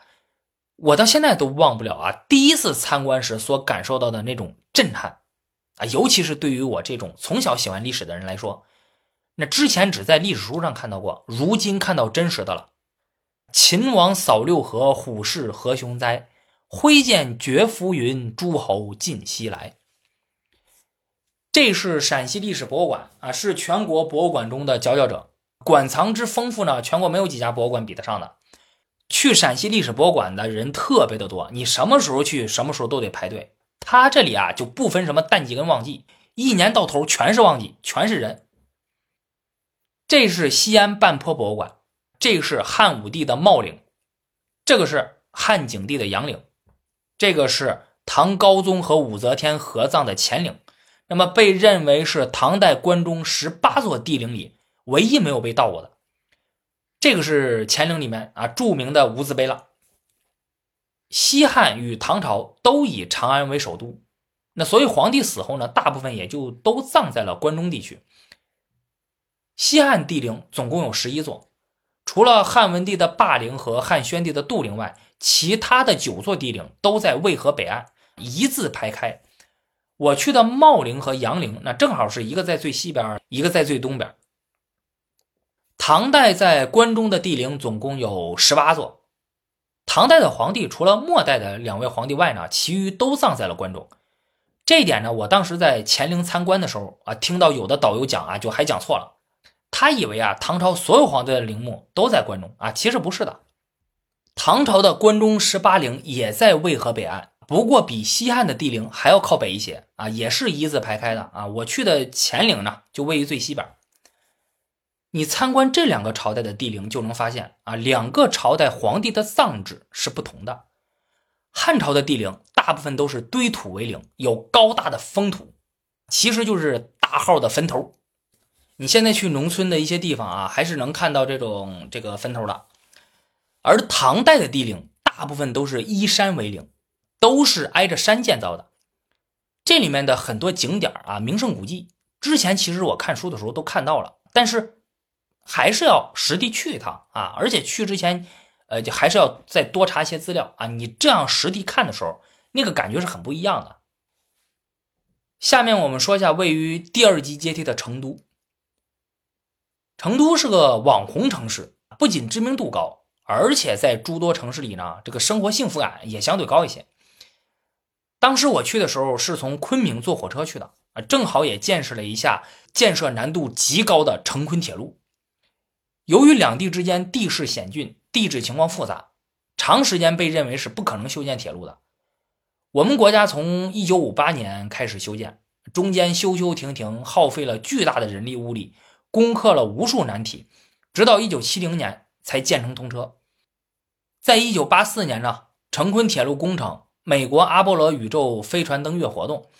我到现在都忘不了啊，第一次参观时所感受到的那种震撼啊，尤其是对于我这种从小喜欢历史的人来说，那之前只在历史书上看到过，如今看到真实的了。秦王扫六合，虎视何雄哉？挥剑绝浮云，诸侯尽西来。这是陕西历史博物馆啊，是全国博物馆中的佼佼者，馆藏之丰富呢，全国没有几家博物馆比得上的。去陕西历史博物馆的人特别的多，你什么时候去，什么时候都得排队。他这里啊就不分什么淡季跟旺季，一年到头全是旺季，全是人。这是西安半坡博物馆，这个是汉武帝的茂陵，这个是汉景帝的阳陵，这个是唐高宗和武则天合葬的乾陵。那么被认为是唐代关中十八座帝陵里唯一没有被盗过的，这个是乾陵里面啊著名的无字碑了。西汉与唐朝都以长安为首都，那所以皇帝死后呢，大部分也就都葬在了关中地区。西汉帝陵总共有十一座，除了汉文帝的霸陵和汉宣帝的杜陵外，其他的九座帝陵都在渭河北岸，一字排开。我去的茂陵和杨陵，那正好是一个在最西边，一个在最东边。唐代在关中的帝陵总共有十八座。唐代的皇帝除了末代的两位皇帝外呢，其余都葬在了关中。这一点呢，我当时在乾陵参观的时候啊，听到有的导游讲啊，就还讲错了。他以为啊，唐朝所有皇帝的陵墓都在关中啊，其实不是的。唐朝的关中十八陵也在渭河北岸，不过比西汉的帝陵还要靠北一些啊，也是一字排开的啊。我去的乾陵呢，就位于最西边。你参观这两个朝代的帝陵，就能发现啊，两个朝代皇帝的葬制是不同的。汉朝的帝陵大部分都是堆土为陵，有高大的封土，其实就是大号的坟头。你现在去农村的一些地方啊，还是能看到这种这个坟头的。而唐代的帝陵大部分都是依山为陵，都是挨着山建造的。这里面的很多景点啊，名胜古迹，之前其实我看书的时候都看到了，但是还是要实地去一趟啊。而且去之前，呃，就还是要再多查一些资料啊。你这样实地看的时候，那个感觉是很不一样的。下面我们说一下位于第二级阶梯的成都。成都是个网红城市，不仅知名度高，而且在诸多城市里呢，这个生活幸福感也相对高一些。当时我去的时候是从昆明坐火车去的啊，正好也见识了一下建设难度极高的成昆铁路。由于两地之间地势险峻，地质情况复杂，长时间被认为是不可能修建铁路的。我们国家从一九五八年开始修建，中间修修停停，耗费了巨大的人力物力。攻克了无数难题，直到一九七零年才建成通车。在一九八四年呢，成昆铁路工程、美国阿波罗宇宙飞船登月活动、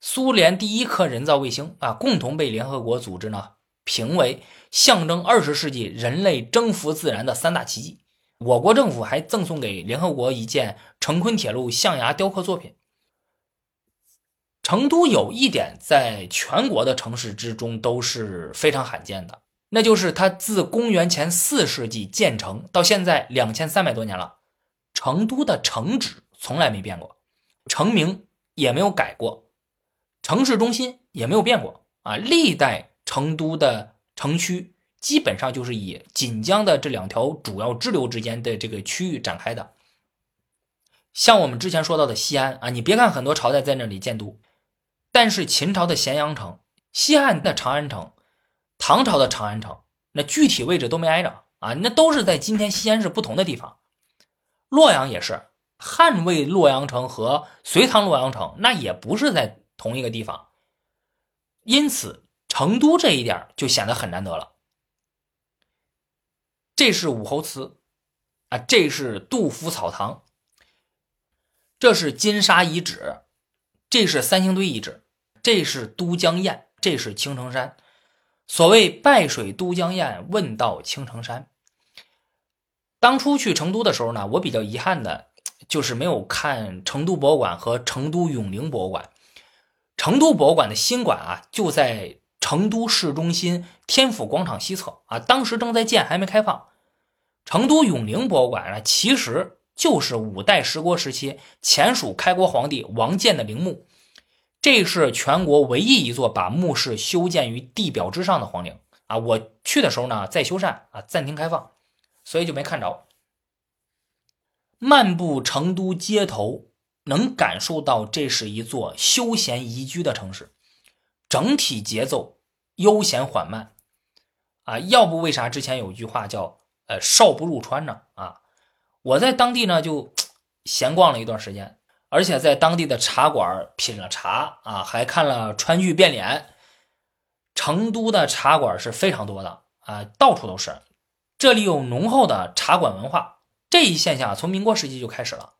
苏联第一颗人造卫星啊，共同被联合国组织呢评为象征二十世纪人类征服自然的三大奇迹。我国政府还赠送给联合国一件成昆铁路象牙雕刻作品。成都有一点，在全国的城市之中都是非常罕见的，那就是它自公元前四世纪建成到现在两千三百多年了，成都的城址从来没变过，城名也没有改过，城市中心也没有变过啊！历代成都的城区基本上就是以锦江的这两条主要支流之间的这个区域展开的。像我们之前说到的西安啊，你别看很多朝代在那里建都。但是秦朝的咸阳城、西汉的长安城、唐朝的长安城，那具体位置都没挨着啊，那都是在今天西安市不同的地方。洛阳也是，汉魏洛阳城和隋唐洛阳城，那也不是在同一个地方。因此，成都这一点就显得很难得了。这是武侯祠啊，这是杜甫草堂，这是金沙遗址，这是三星堆遗址。这是都江堰，这是青城山。所谓“拜水都江堰，问道青城山”。当初去成都的时候呢，我比较遗憾的就是没有看成都博物馆和成都永陵博物馆。成都博物馆的新馆啊，就在成都市中心天府广场西侧啊，当时正在建，还没开放。成都永陵博物馆呢，其实就是五代十国时期前蜀开国皇帝王建的陵墓。这是全国唯一一座把墓室修建于地表之上的皇陵啊！我去的时候呢，在修缮啊，暂停开放，所以就没看着。漫步成都街头，能感受到这是一座休闲宜居的城市，整体节奏悠闲缓慢啊！要不为啥之前有句话叫“呃少不入川”呢？啊，我在当地呢就闲逛了一段时间。而且在当地的茶馆品了茶啊，还看了川剧变脸。成都的茶馆是非常多的啊，到处都是。这里有浓厚的茶馆文化，这一现象从民国时期就开始了。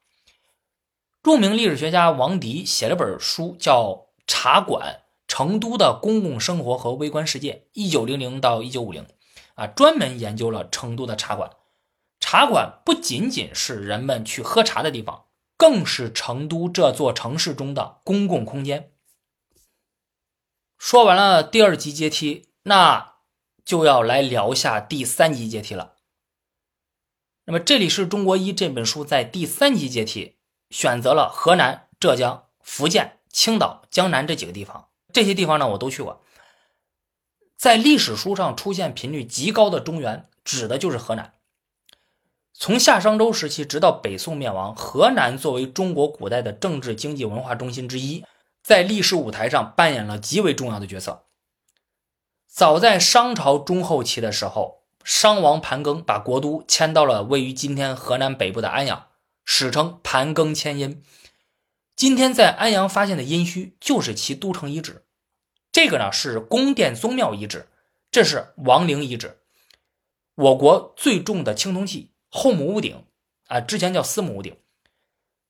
著名历史学家王迪写了本书，叫《茶馆：成都的公共生活和微观世界》，一九零零到一九五零，啊，专门研究了成都的茶馆。茶馆不仅仅是人们去喝茶的地方。更是成都这座城市中的公共空间。说完了第二级阶梯，那就要来聊下第三级阶梯了。那么，这里是中国一这本书在第三级阶梯选择了河南、浙江、福建、青岛、江南这几个地方，这些地方呢我都去过。在历史书上出现频率极高的中原，指的就是河南。从夏商周时期直到北宋灭亡，河南作为中国古代的政治、经济、文化中心之一，在历史舞台上扮演了极为重要的角色。早在商朝中后期的时候，商王盘庚把国都迁到了位于今天河南北部的安阳，史称盘庚迁殷。今天在安阳发现的殷墟，就是其都城遗址。这个呢是宫殿宗庙遗址，这是王陵遗址。我国最重的青铜器后母屋顶啊，之前叫司母屋顶，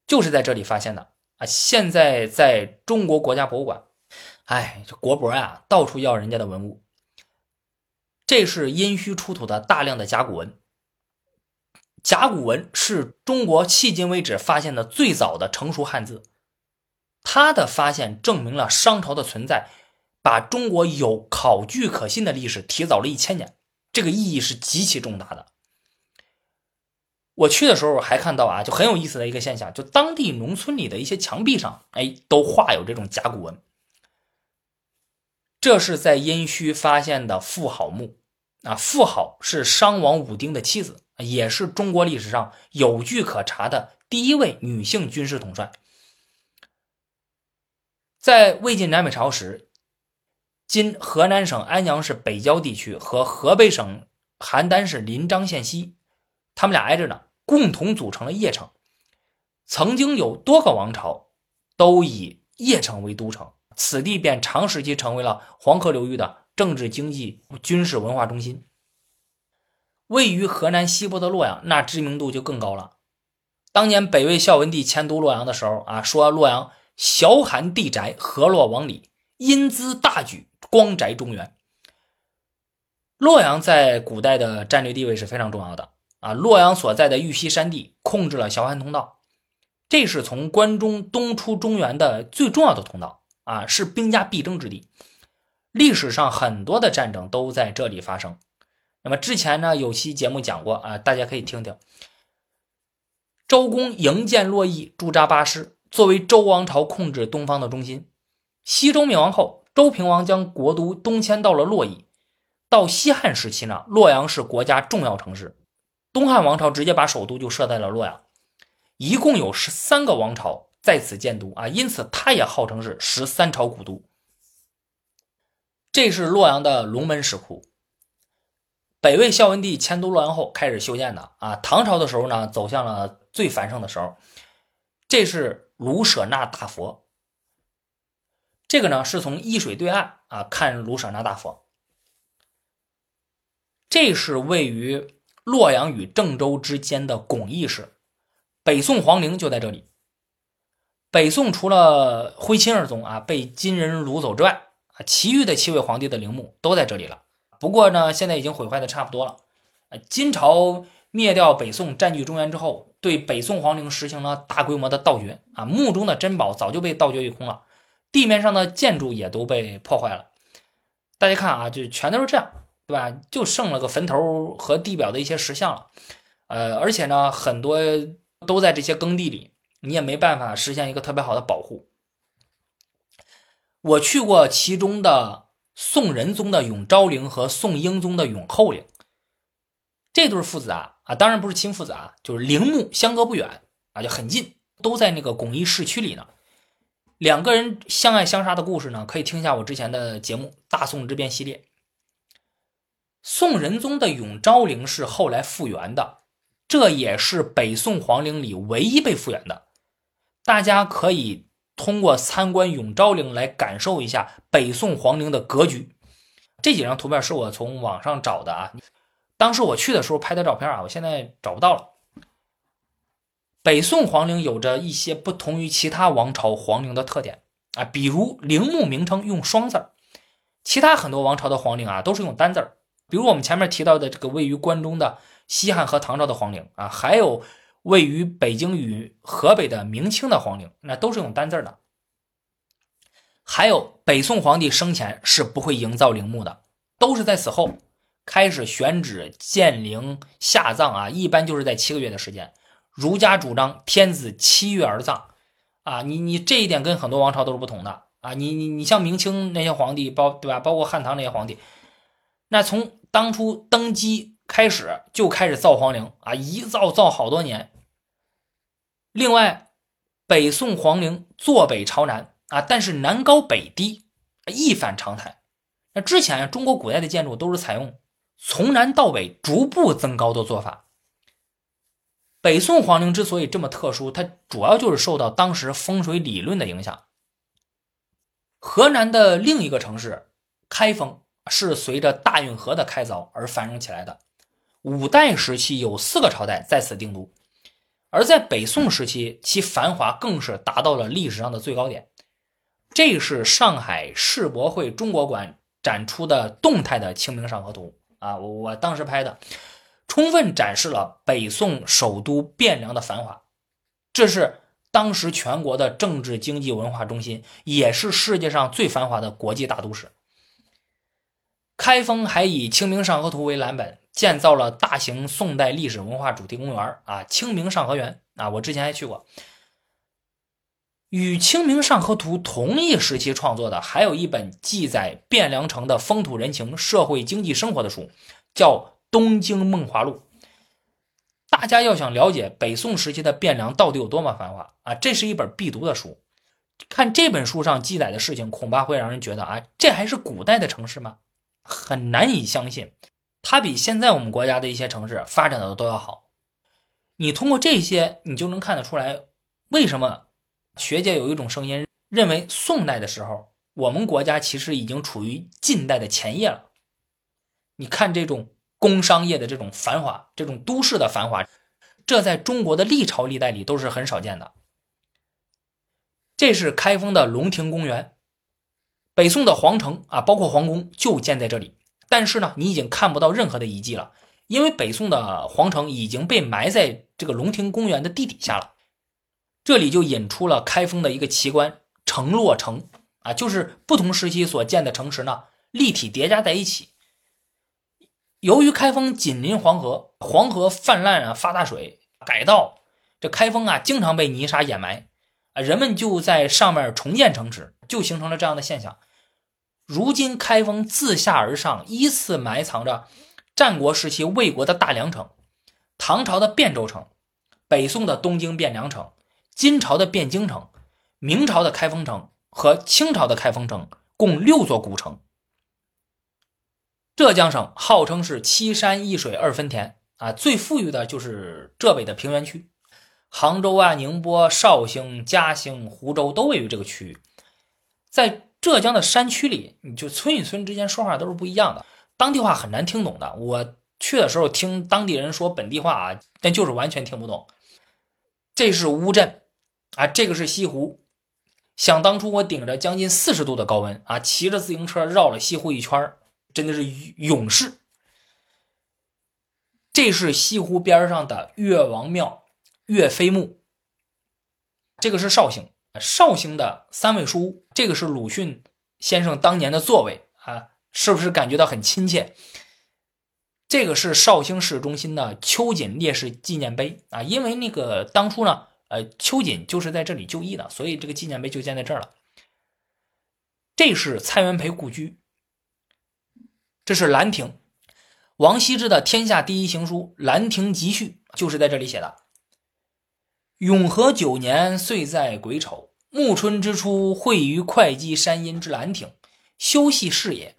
就是在这里发现的啊。现在在中国国家博物馆，哎，这国博呀，到处要人家的文物。这是殷墟出土的大量的甲骨文，甲骨文是中国迄今为止发现的最早的成熟汉字，它的发现证明了商朝的存在。把中国有考据可信的历史提早了一千年，这个意义是极其重大的。我去的时候还看到啊，就很有意思的一个现象，就当地农村里的一些墙壁上，哎，都画有这种甲骨文。这是在殷墟发现的妇好墓啊，妇好是商王武丁的妻子，也是中国历史上有据可查的第一位女性军事统帅。在魏晋南北朝时。今河南省安阳市北郊地区和河北省邯郸市临漳县西，他们俩挨着呢，共同组成了邺城。曾经有多个王朝都以邺城为都城，此地便长时期成为了黄河流域的政治、经济、军事、文化中心。位于河南西部的洛阳，那知名度就更高了。当年北魏孝文帝迁都洛阳的时候啊，说洛阳小罕地宅，河洛王里，因资大举。光宅中原，洛阳在古代的战略地位是非常重要的啊。洛阳所在的玉溪山地控制了崤函通道，这是从关中东出中原的最重要的通道啊，是兵家必争之地。历史上很多的战争都在这里发生。那么之前呢，有期节目讲过啊，大家可以听听。周公营建洛邑，驻扎八师，作为周王朝控制东方的中心。西周灭亡后。周平王将国都东迁到了洛邑。到西汉时期呢，洛阳是国家重要城市。东汉王朝直接把首都就设在了洛阳。一共有十三个王朝在此建都啊，因此它也号称是十三朝古都。这是洛阳的龙门石窟。北魏孝文帝迁都洛阳后开始修建的啊。唐朝的时候呢，走向了最繁盛的时候。这是卢舍那大佛。这个呢，是从易水对岸啊看卢舍那大佛。这是位于洛阳与郑州之间的巩义市，北宋皇陵就在这里。北宋除了徽钦二宗啊被金人掳走之外啊，其余的七位皇帝的陵墓都在这里了。不过呢，现在已经毁坏的差不多了。啊金朝灭掉北宋，占据中原之后，对北宋皇陵实行了大规模的盗掘啊，墓中的珍宝早就被盗掘一空了。地面上的建筑也都被破坏了，大家看啊，就全都是这样，对吧？就剩了个坟头和地表的一些石像了，呃，而且呢，很多都在这些耕地里，你也没办法实现一个特别好的保护。我去过其中的宋仁宗的永昭陵和宋英宗的永后陵，这对父子啊啊，当然不是亲父子啊，就是陵墓相隔不远啊，就很近，都在那个巩义市区里呢。两个人相爱相杀的故事呢，可以听一下我之前的节目《大宋之变》系列。宋仁宗的永昭陵是后来复原的，这也是北宋皇陵里唯一被复原的。大家可以通过参观永昭陵来感受一下北宋皇陵的格局。这几张图片是我从网上找的啊，当时我去的时候拍的照片啊，我现在找不到了。北宋皇陵有着一些不同于其他王朝皇陵的特点啊，比如陵墓名称用双字儿，其他很多王朝的皇陵啊都是用单字儿。比如我们前面提到的这个位于关中的西汉和唐朝的皇陵啊，还有位于北京与河北的明清的皇陵，那都是用单字的。还有北宋皇帝生前是不会营造陵墓的，都是在死后开始选址建陵下葬啊，一般就是在七个月的时间。儒家主张天子七月而葬啊，你你这一点跟很多王朝都是不同的啊。你你你像明清那些皇帝，包对吧？包括汉唐那些皇帝，那从当初登基开始就开始造皇陵啊，一造造好多年。另外，北宋皇陵坐北朝南啊，但是南高北低，一反常态。那之前中国古代的建筑都是采用。从南到北逐步增高的做法。北宋皇陵之所以这么特殊，它主要就是受到当时风水理论的影响。河南的另一个城市开封是随着大运河的开凿而繁荣起来的。五代时期有四个朝代在此定都，而在北宋时期，其繁华更是达到了历史上的最高点。这是上海世博会中国馆展出的动态的《清明上河图》。啊，我我当时拍的，充分展示了北宋首都汴梁的繁华。这是当时全国的政治、经济、文化中心，也是世界上最繁华的国际大都市。开封还以《清明上河图》为蓝本，建造了大型宋代历史文化主题公园啊，清明上河园啊，我之前还去过。与《清明上河图》同一时期创作的，还有一本记载汴梁城的风土人情、社会经济生活的书，叫《东京梦华录》。大家要想了解北宋时期的汴梁到底有多么繁华啊，这是一本必读的书。看这本书上记载的事情，恐怕会让人觉得啊，这还是古代的城市吗？很难以相信，它比现在我们国家的一些城市发展的都要好。你通过这些，你就能看得出来为什么。学界有一种声音认为，宋代的时候，我们国家其实已经处于近代的前夜了。你看这种工商业的这种繁华，这种都市的繁华，这在中国的历朝历代里都是很少见的。这是开封的龙亭公园，北宋的皇城啊，包括皇宫就建在这里。但是呢，你已经看不到任何的遗迹了，因为北宋的皇城已经被埋在这个龙亭公园的地底下了。这里就引出了开封的一个奇观——城落城啊，就是不同时期所建的城池呢，立体叠加在一起。由于开封紧邻黄河，黄河泛滥啊，发大水，改道，这开封啊经常被泥沙掩埋啊，人们就在上面重建城池，就形成了这样的现象。如今开封自下而上依次埋藏着战国时期魏国的大梁城、唐朝的汴州城、北宋的东京汴梁城。金朝的汴京城、明朝的开封城和清朝的开封城共六座古城。浙江省号称是七山一水二分田啊，最富裕的就是浙北的平原区，杭州啊、宁波、绍兴、嘉兴、湖州都位于这个区域。在浙江的山区里，你就村与村之间说话都是不一样的，当地话很难听懂的。我去的时候听当地人说本地话啊，但就是完全听不懂。这是乌镇。啊，这个是西湖。想当初我顶着将近四十度的高温啊，骑着自行车绕了西湖一圈真的是勇士。这是西湖边上的岳王庙、岳飞墓。这个是绍兴，绍兴的三味书屋。这个是鲁迅先生当年的座位啊，是不是感觉到很亲切？这个是绍兴市中心的秋瑾烈士纪念碑啊，因为那个当初呢。呃，秋瑾就是在这里就义的，所以这个纪念碑就建在这儿了。这是蔡元培故居，这是兰亭，王羲之的天下第一行书《兰亭集序》就是在这里写的。永和九年，岁在癸丑，暮春之初，会于会稽山阴之兰亭，修禊事也。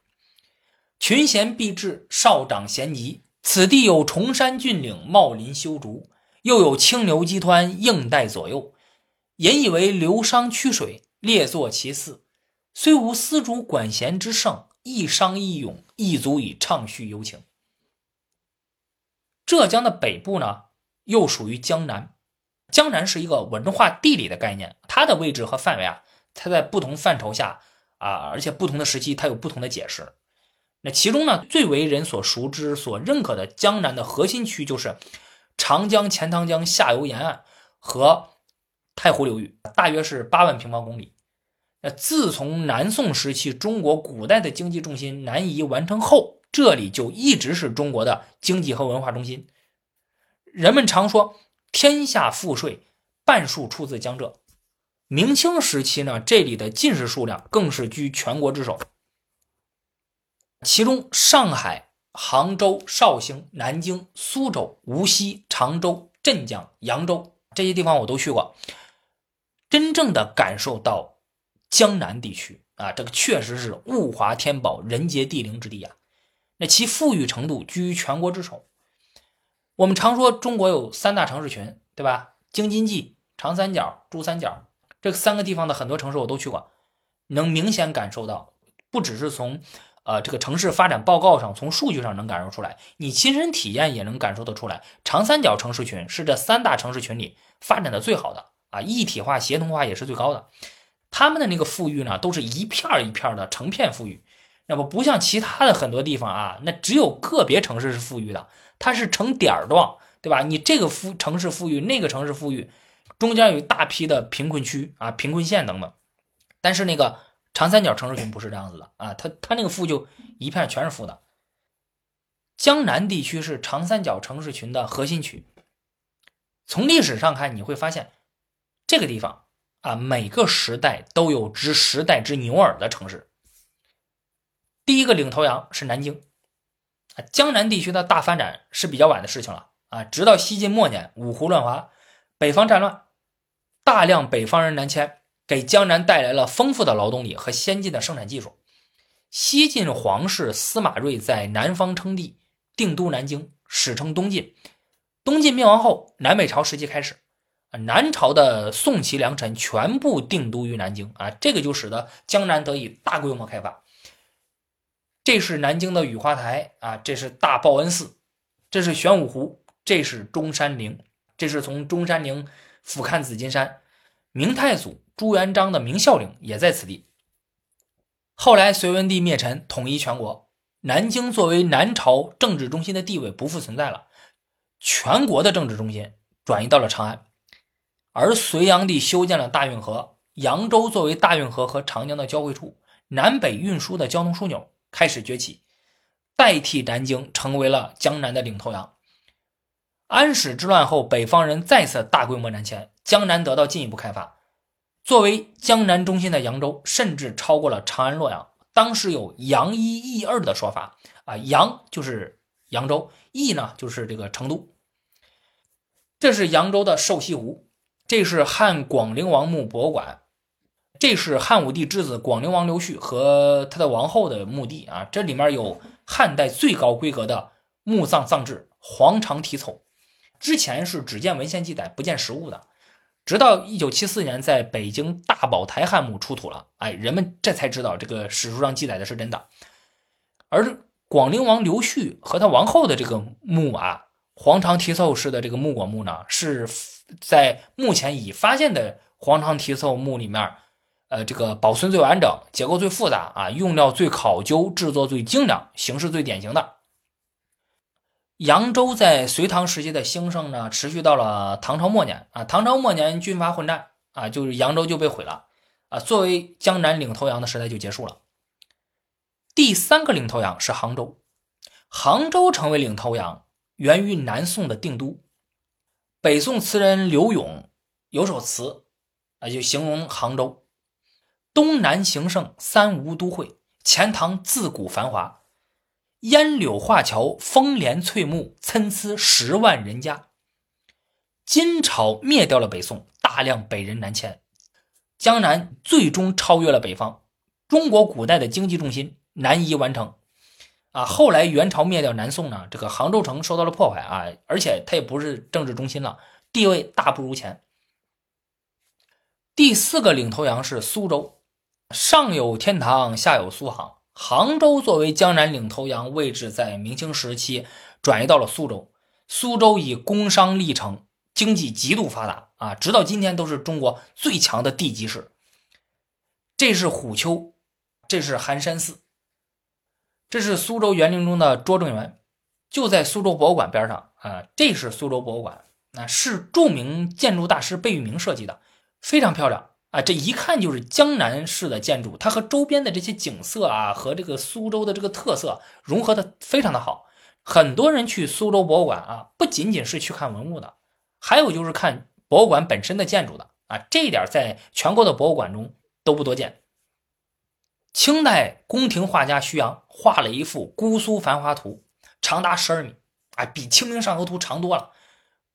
群贤毕至，少长咸集，此地有崇山峻岭，茂林修竹。又有清流激湍映带左右，引以为流觞曲水，列坐其次。虽无丝竹管弦之盛，一觞一咏，亦足以畅叙幽情。浙江的北部呢，又属于江南。江南是一个文化地理的概念，它的位置和范围啊，它在不同范畴下啊，而且不同的时期，它有不同的解释。那其中呢，最为人所熟知、所认可的江南的核心区就是。长江钱塘江下游沿岸和太湖流域大约是八万平方公里。那自从南宋时期中国古代的经济重心南移完成后，这里就一直是中国的经济和文化中心。人们常说“天下赋税半数出自江浙”。明清时期呢，这里的进士数量更是居全国之首。其中，上海、杭州、绍兴、南京、苏州、无锡、常州、镇江、扬州这些地方我都去过，真正的感受到江南地区啊，这个确实是物华天宝、人杰地灵之地啊。那其富裕程度居全国之首。我们常说中国有三大城市群，对吧？京津冀、长三角、珠三角这三个地方的很多城市我都去过，能明显感受到，不只是从呃这个城市发展报告上，从数据上能感受出来，你亲身体验也能感受得出来。长三角城市群是这三大城市群里发展的最好的啊，一体化、协同化也是最高的。他们的那个富裕呢，都是一片儿一片儿的成片富裕。那么不像其他的很多地方啊，那只有个别城市是富裕的，它是成点儿状，对吧？你这个富城市富裕，那个城市富裕，中间有一大批的贫困区啊、贫困县等等。但是那个长三角城市群不是这样子的啊，它它那个富就一片全是富的。江南地区是长三角城市群的核心区。从历史上看，你会发现这个地方啊，每个时代都有值时代之牛耳的城市。第一个领头羊是南京，江南地区的大发展是比较晚的事情了啊。直到西晋末年，五胡乱华，北方战乱，大量北方人南迁，给江南带来了丰富的劳动力和先进的生产技术。西晋皇室司马睿在南方称帝，定都南京，史称东晋。东晋灭亡后，南北朝时期开始，南朝的宋齐梁陈全部定都于南京啊，这个就使得江南得以大规模开发。这是南京的雨花台啊，这是大报恩寺，这是玄武湖，这是中山陵，这是从中山陵俯瞰紫金山。明太祖朱元璋的明孝陵也在此地。后来隋文帝灭陈，统一全国，南京作为南朝政治中心的地位不复存在了，全国的政治中心转移到了长安。而隋炀帝修建了大运河，扬州作为大运河和长江的交汇处，南北运输的交通枢纽。开始崛起，代替南京成为了江南的领头羊。安史之乱后，北方人再次大规模南迁，江南得到进一步开发。作为江南中心的扬州，甚至超过了长安、洛阳。当时有“扬一益二”的说法啊，扬就是扬州，益呢就是这个成都。这是扬州的瘦西湖，这是汉广陵王墓博物馆。这是汉武帝之子广陵王刘旭和他的王后的墓地啊，这里面有汉代最高规格的墓葬葬制，黄长题凑。之前是只见文献记载，不见实物的，直到一九七四年在北京大宝台汉墓出土了，哎，人们这才知道这个史书上记载的是真的。而广陵王刘旭和他王后的这个墓啊，黄长题凑式的这个木椁墓呢，是在目前已发现的黄长题凑墓里面。呃，这个保存最完整，结构最复杂啊，用料最考究，制作最精良，形式最典型的。扬州在隋唐时期的兴盛呢，持续到了唐朝末年啊。唐朝末年军阀混战啊，就是扬州就被毁了啊。作为江南领头羊的时代就结束了。第三个领头羊是杭州，杭州成为领头羊源于南宋的定都。北宋词人刘永有首词啊，就形容杭州。东南形胜，三吴都会。钱塘自古繁华，烟柳画桥，风帘翠幕，参差十万人家。金朝灭掉了北宋，大量北人南迁，江南最终超越了北方，中国古代的经济重心南移完成。啊，后来元朝灭掉南宋呢，这个杭州城受到了破坏啊，而且它也不是政治中心了，地位大不如前。第四个领头羊是苏州。上有天堂，下有苏杭。杭州作为江南领头羊，位置在明清时期转移到了苏州。苏州以工商立城，经济极度发达啊，直到今天都是中国最强的地级市。这是虎丘，这是寒山寺，这是苏州园林中的拙政园，就在苏州博物馆边上啊。这是苏州博物馆，那是著名建筑大师贝聿铭设计的，非常漂亮。啊，这一看就是江南式的建筑，它和周边的这些景色啊，和这个苏州的这个特色融合的非常的好。很多人去苏州博物馆啊，不仅仅是去看文物的，还有就是看博物馆本身的建筑的啊，这一点在全国的博物馆中都不多见。清代宫廷画家徐阳画了一幅《姑苏繁华图》，长达十二米，啊，比《清明上河图》长多了，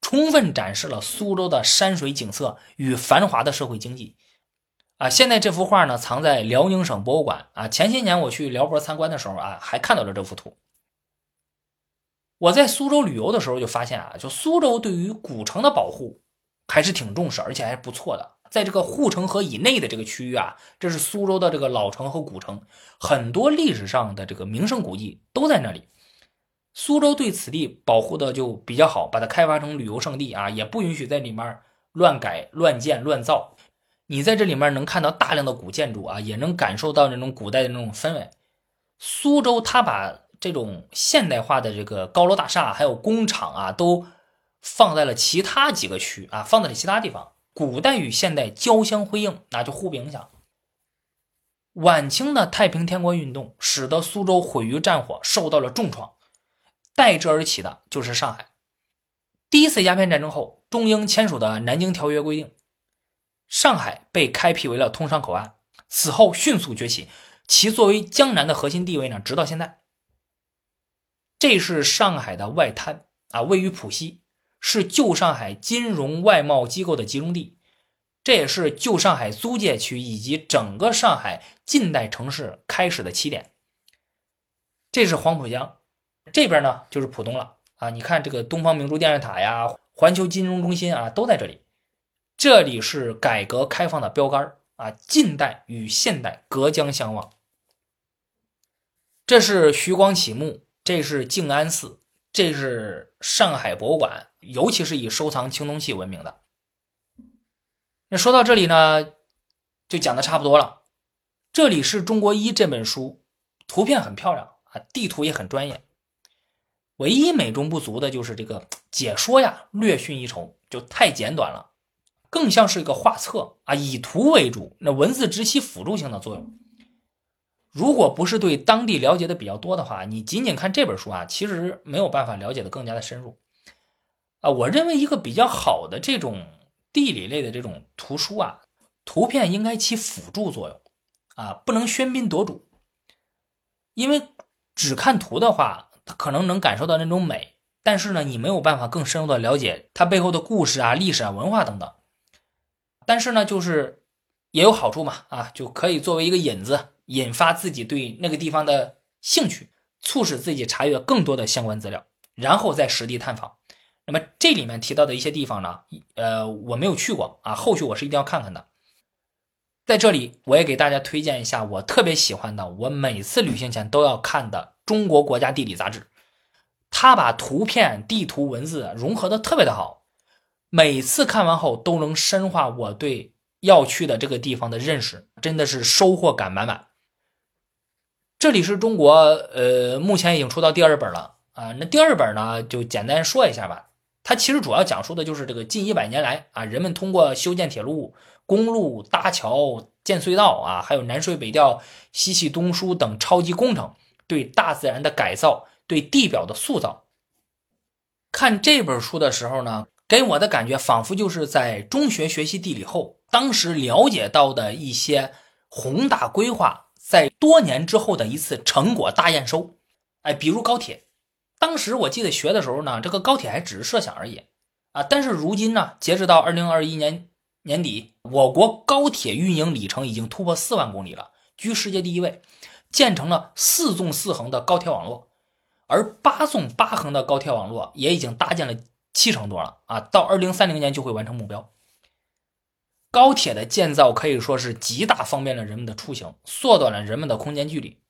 充分展示了苏州的山水景色与繁华的社会经济。啊，现在这幅画呢，藏在辽宁省博物馆。啊，前些年我去辽博参观的时候啊，还看到了这幅图。我在苏州旅游的时候就发现啊，就苏州对于古城的保护还是挺重视，而且还是不错的。在这个护城河以内的这个区域啊，这是苏州的这个老城和古城，很多历史上的这个名胜古迹都在那里。苏州对此地保护的就比较好，把它开发成旅游胜地啊，也不允许在里面乱改、乱建、乱造。你在这里面能看到大量的古建筑啊，也能感受到那种古代的那种氛围。苏州它把这种现代化的这个高楼大厦还有工厂啊，都放在了其他几个区啊，放在了其他地方。古代与现代交相辉映，那就互不影响。晚清的太平天国运动使得苏州毁于战火，受到了重创，代之而起的就是上海。第一次鸦片战争后，中英签署的《南京条约》规定，上海被开辟为了通商口岸，此后迅速崛起，其作为江南的核心地位呢，直到现在。这是上海的外滩啊，位于浦西。是旧上海金融外贸机构的集中地，这也是旧上海租界区以及整个上海近代城市开始的起点。这是黄浦江，这边呢就是浦东了啊！你看这个东方明珠电视塔呀、环球金融中心啊，都在这里。这里是改革开放的标杆啊，近代与现代隔江相望。这是徐光启墓，这是静安寺。这是上海博物馆，尤其是以收藏青铜器闻名的。那说到这里呢，就讲的差不多了。这里是中国一这本书，图片很漂亮啊，地图也很专业。唯一美中不足的就是这个解说呀，略逊一筹，就太简短了，更像是一个画册啊，以图为主，那文字只起辅助性的作用。如果不是对当地了解的比较多的话，你仅仅看这本书啊，其实没有办法了解的更加的深入。啊，我认为一个比较好的这种地理类的这种图书啊，图片应该起辅助作用，啊，不能喧宾夺主。因为只看图的话，可能能感受到那种美，但是呢，你没有办法更深入的了解它背后的故事啊、历史啊、文化等等。但是呢，就是也有好处嘛，啊，就可以作为一个引子。引发自己对那个地方的兴趣，促使自己查阅更多的相关资料，然后再实地探访。那么这里面提到的一些地方呢，呃，我没有去过啊，后续我是一定要看看的。在这里，我也给大家推荐一下我特别喜欢的，我每次旅行前都要看的《中国国家地理》杂志。它把图片、地图、文字融合的特别的好，每次看完后都能深化我对要去的这个地方的认识，真的是收获感满满。这里是中国，呃，目前已经出到第二本了啊。那第二本呢，就简单说一下吧。它其实主要讲述的就是这个近一百年来啊，人们通过修建铁路、公路、搭桥、建隧道啊，还有南水北调、西气东输等超级工程，对大自然的改造，对地表的塑造。看这本书的时候呢，给我的感觉仿佛就是在中学学习地理后，当时了解到的一些宏大规划。在多年之后的一次成果大验收，哎，比如高铁，当时我记得学的时候呢，这个高铁还只是设想而已啊。但是如今呢，截止到二零二一年年底，我国高铁运营里程已经突破四万公里了，居世界第一位，建成了四纵四横的高铁网络，而八纵八横的高铁网络也已经搭建了七成多了啊，到二零三零年就会完成目标。高铁的建造可以说是极大方便了人们的出行，缩短了人们的空间距离。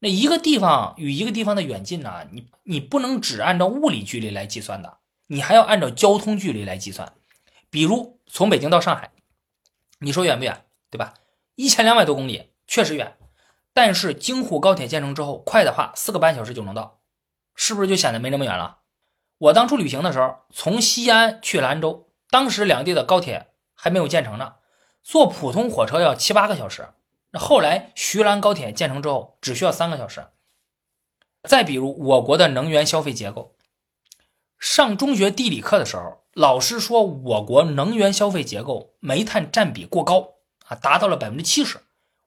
那一个地方与一个地方的远近呢？你你不能只按照物理距离来计算的，你还要按照交通距离来计算。比如从北京到上海，你说远不远？对吧？一千两百多公里，确实远。但是京沪高铁建成之后，快的话四个半小时就能到，是不是就显得没那么远了？我当初旅行的时候，从西安去兰州，当时两地的高铁。还没有建成呢，坐普通火车要七八个小时。那后来徐兰高铁建成之后，只需要三个小时。再比如我国的能源消费结构，上中学地理课的时候，老师说我国能源消费结构煤炭占比过高啊，达到了百分之七十，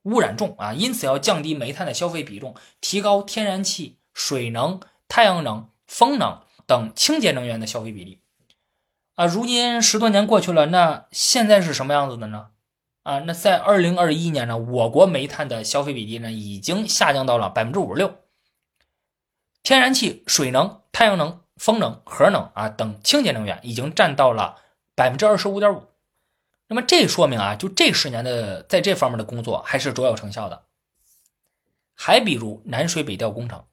污染重啊，因此要降低煤炭的消费比重，提高天然气、水能、太阳能、风能等清洁能源的消费比例。啊，如今十多年过去了，那现在是什么样子的呢？啊，那在二零二一年呢，我国煤炭的消费比例呢，已经下降到了百分之五十六。天然气、水能、太阳能、风能、核能啊等清洁能源已经占到了百分之二十五点五。那么这说明啊，就这十年的在这方面的工作还是卓有成效的。还比如南水北调工程，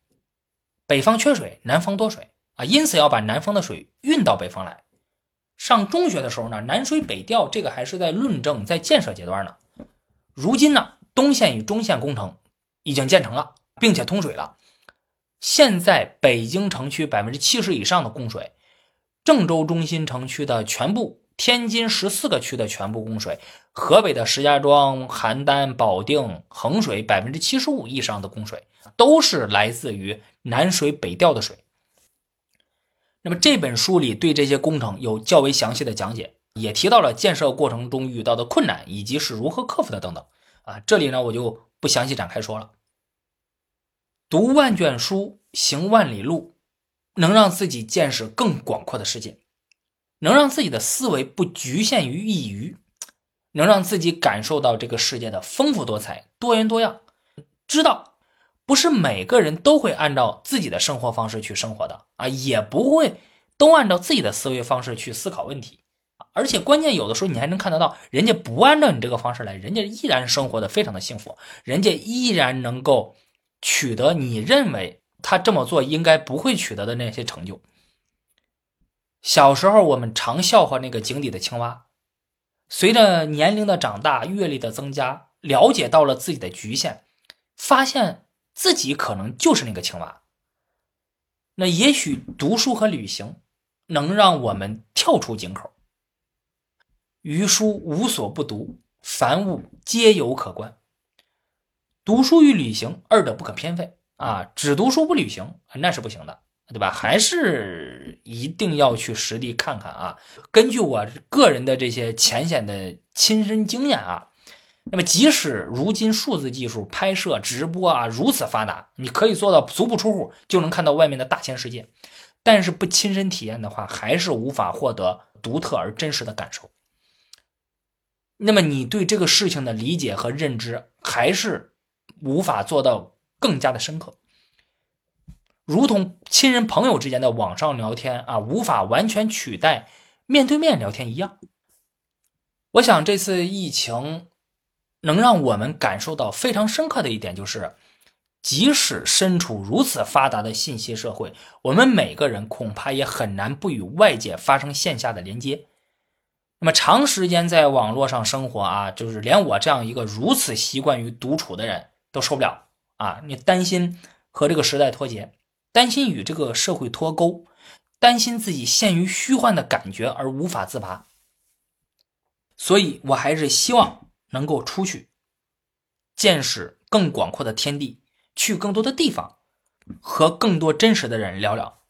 北方缺水，南方多水啊，因此要把南方的水运到北方来。上中学的时候呢，南水北调这个还是在论证、在建设阶段呢。如今呢，东线与中线工程已经建成了，并且通水了。现在北京城区百分之七十以上的供水，郑州中心城区的全部，天津十四个区的全部供水，河北的石家庄、邯郸、保定、衡水百分之七十五以上的供水，都是来自于南水北调的水。那么这本书里对这些工程有较为详细的讲解，也提到了建设过程中遇到的困难以及是如何克服的等等。啊，这里呢我就不详细展开说了。读万卷书，行万里路，能让自己见识更广阔的世界，能让自己的思维不局限于一隅，能让自己感受到这个世界的丰富多彩、多元多样。知道不是每个人都会按照自己的生活方式去生活的啊，也不会都按照自己的思维方式去思考问题。而且关键有的时候你还能看得到，人家不按照你这个方式来，人家依然生活的非常的幸福，人家依然能够。取得你认为他这么做应该不会取得的那些成就。小时候我们常笑话那个井底的青蛙，随着年龄的长大、阅历的增加，了解到了自己的局限，发现自己可能就是那个青蛙。那也许读书和旅行能让我们跳出井口。余书无所不读，凡物皆有可观。读书与旅行二者不可偏废啊！只读书不旅行那是不行的，对吧？还是一定要去实地看看啊！根据我个人的这些浅显的亲身经验啊，那么即使如今数字技术拍摄、直播啊如此发达，你可以做到足不出户就能看到外面的大千世界，但是不亲身体验的话，还是无法获得独特而真实的感受。那么你对这个事情的理解和认知还是。无法做到更加的深刻，如同亲人朋友之间的网上聊天啊，无法完全取代面对面聊天一样。我想这次疫情能让我们感受到非常深刻的一点就是，即使身处如此发达的信息社会，我们每个人恐怕也很难不与外界发生线下的连接。那么长时间在网络上生活啊，就是连我这样一个如此习惯于独处的人。都受不了啊！你担心和这个时代脱节，担心与这个社会脱钩，担心自己陷于虚幻的感觉而无法自拔。所以我还是希望能够出去，见识更广阔的天地，去更多的地方，和更多真实的人聊聊。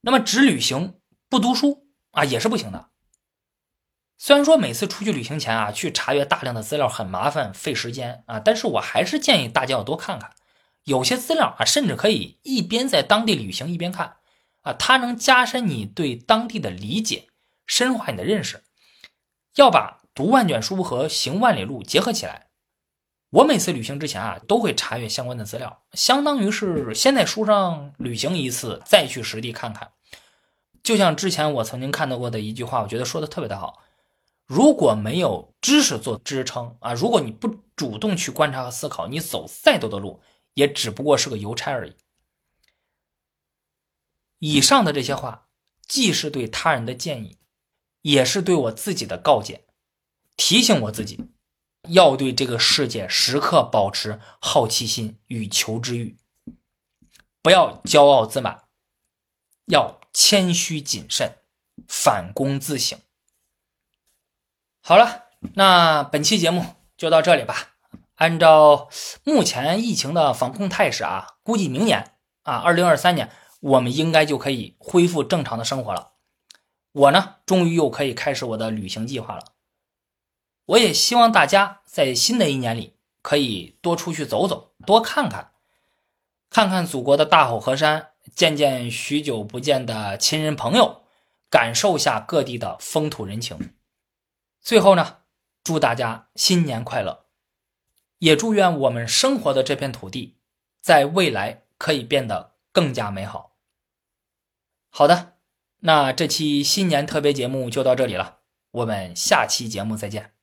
那么只旅行不读书啊，也是不行的。虽然说每次出去旅行前啊，去查阅大量的资料很麻烦费时间啊，但是我还是建议大家要多看看，有些资料啊，甚至可以一边在当地旅行一边看啊，它能加深你对当地的理解，深化你的认识。要把读万卷书和行万里路结合起来。我每次旅行之前啊，都会查阅相关的资料，相当于是先在书上旅行一次，再去实地看看。就像之前我曾经看到过的一句话，我觉得说的特别的好。如果没有知识做支撑啊，如果你不主动去观察和思考，你走再多的路，也只不过是个邮差而已。以上的这些话，既是对他人的建议，也是对我自己的告诫，提醒我自己，要对这个世界时刻保持好奇心与求知欲，不要骄傲自满，要谦虚谨慎，反躬自省。好了，那本期节目就到这里吧。按照目前疫情的防控态势啊，估计明年啊，二零二三年我们应该就可以恢复正常的生活了。我呢，终于又可以开始我的旅行计划了。我也希望大家在新的一年里可以多出去走走，多看看，看看祖国的大好河山，见见许久不见的亲人朋友，感受下各地的风土人情。最后呢，祝大家新年快乐！也祝愿我们生活的这片土地，在未来可以变得更加美好。好的，那这期新年特别节目就到这里了，我们下期节目再见。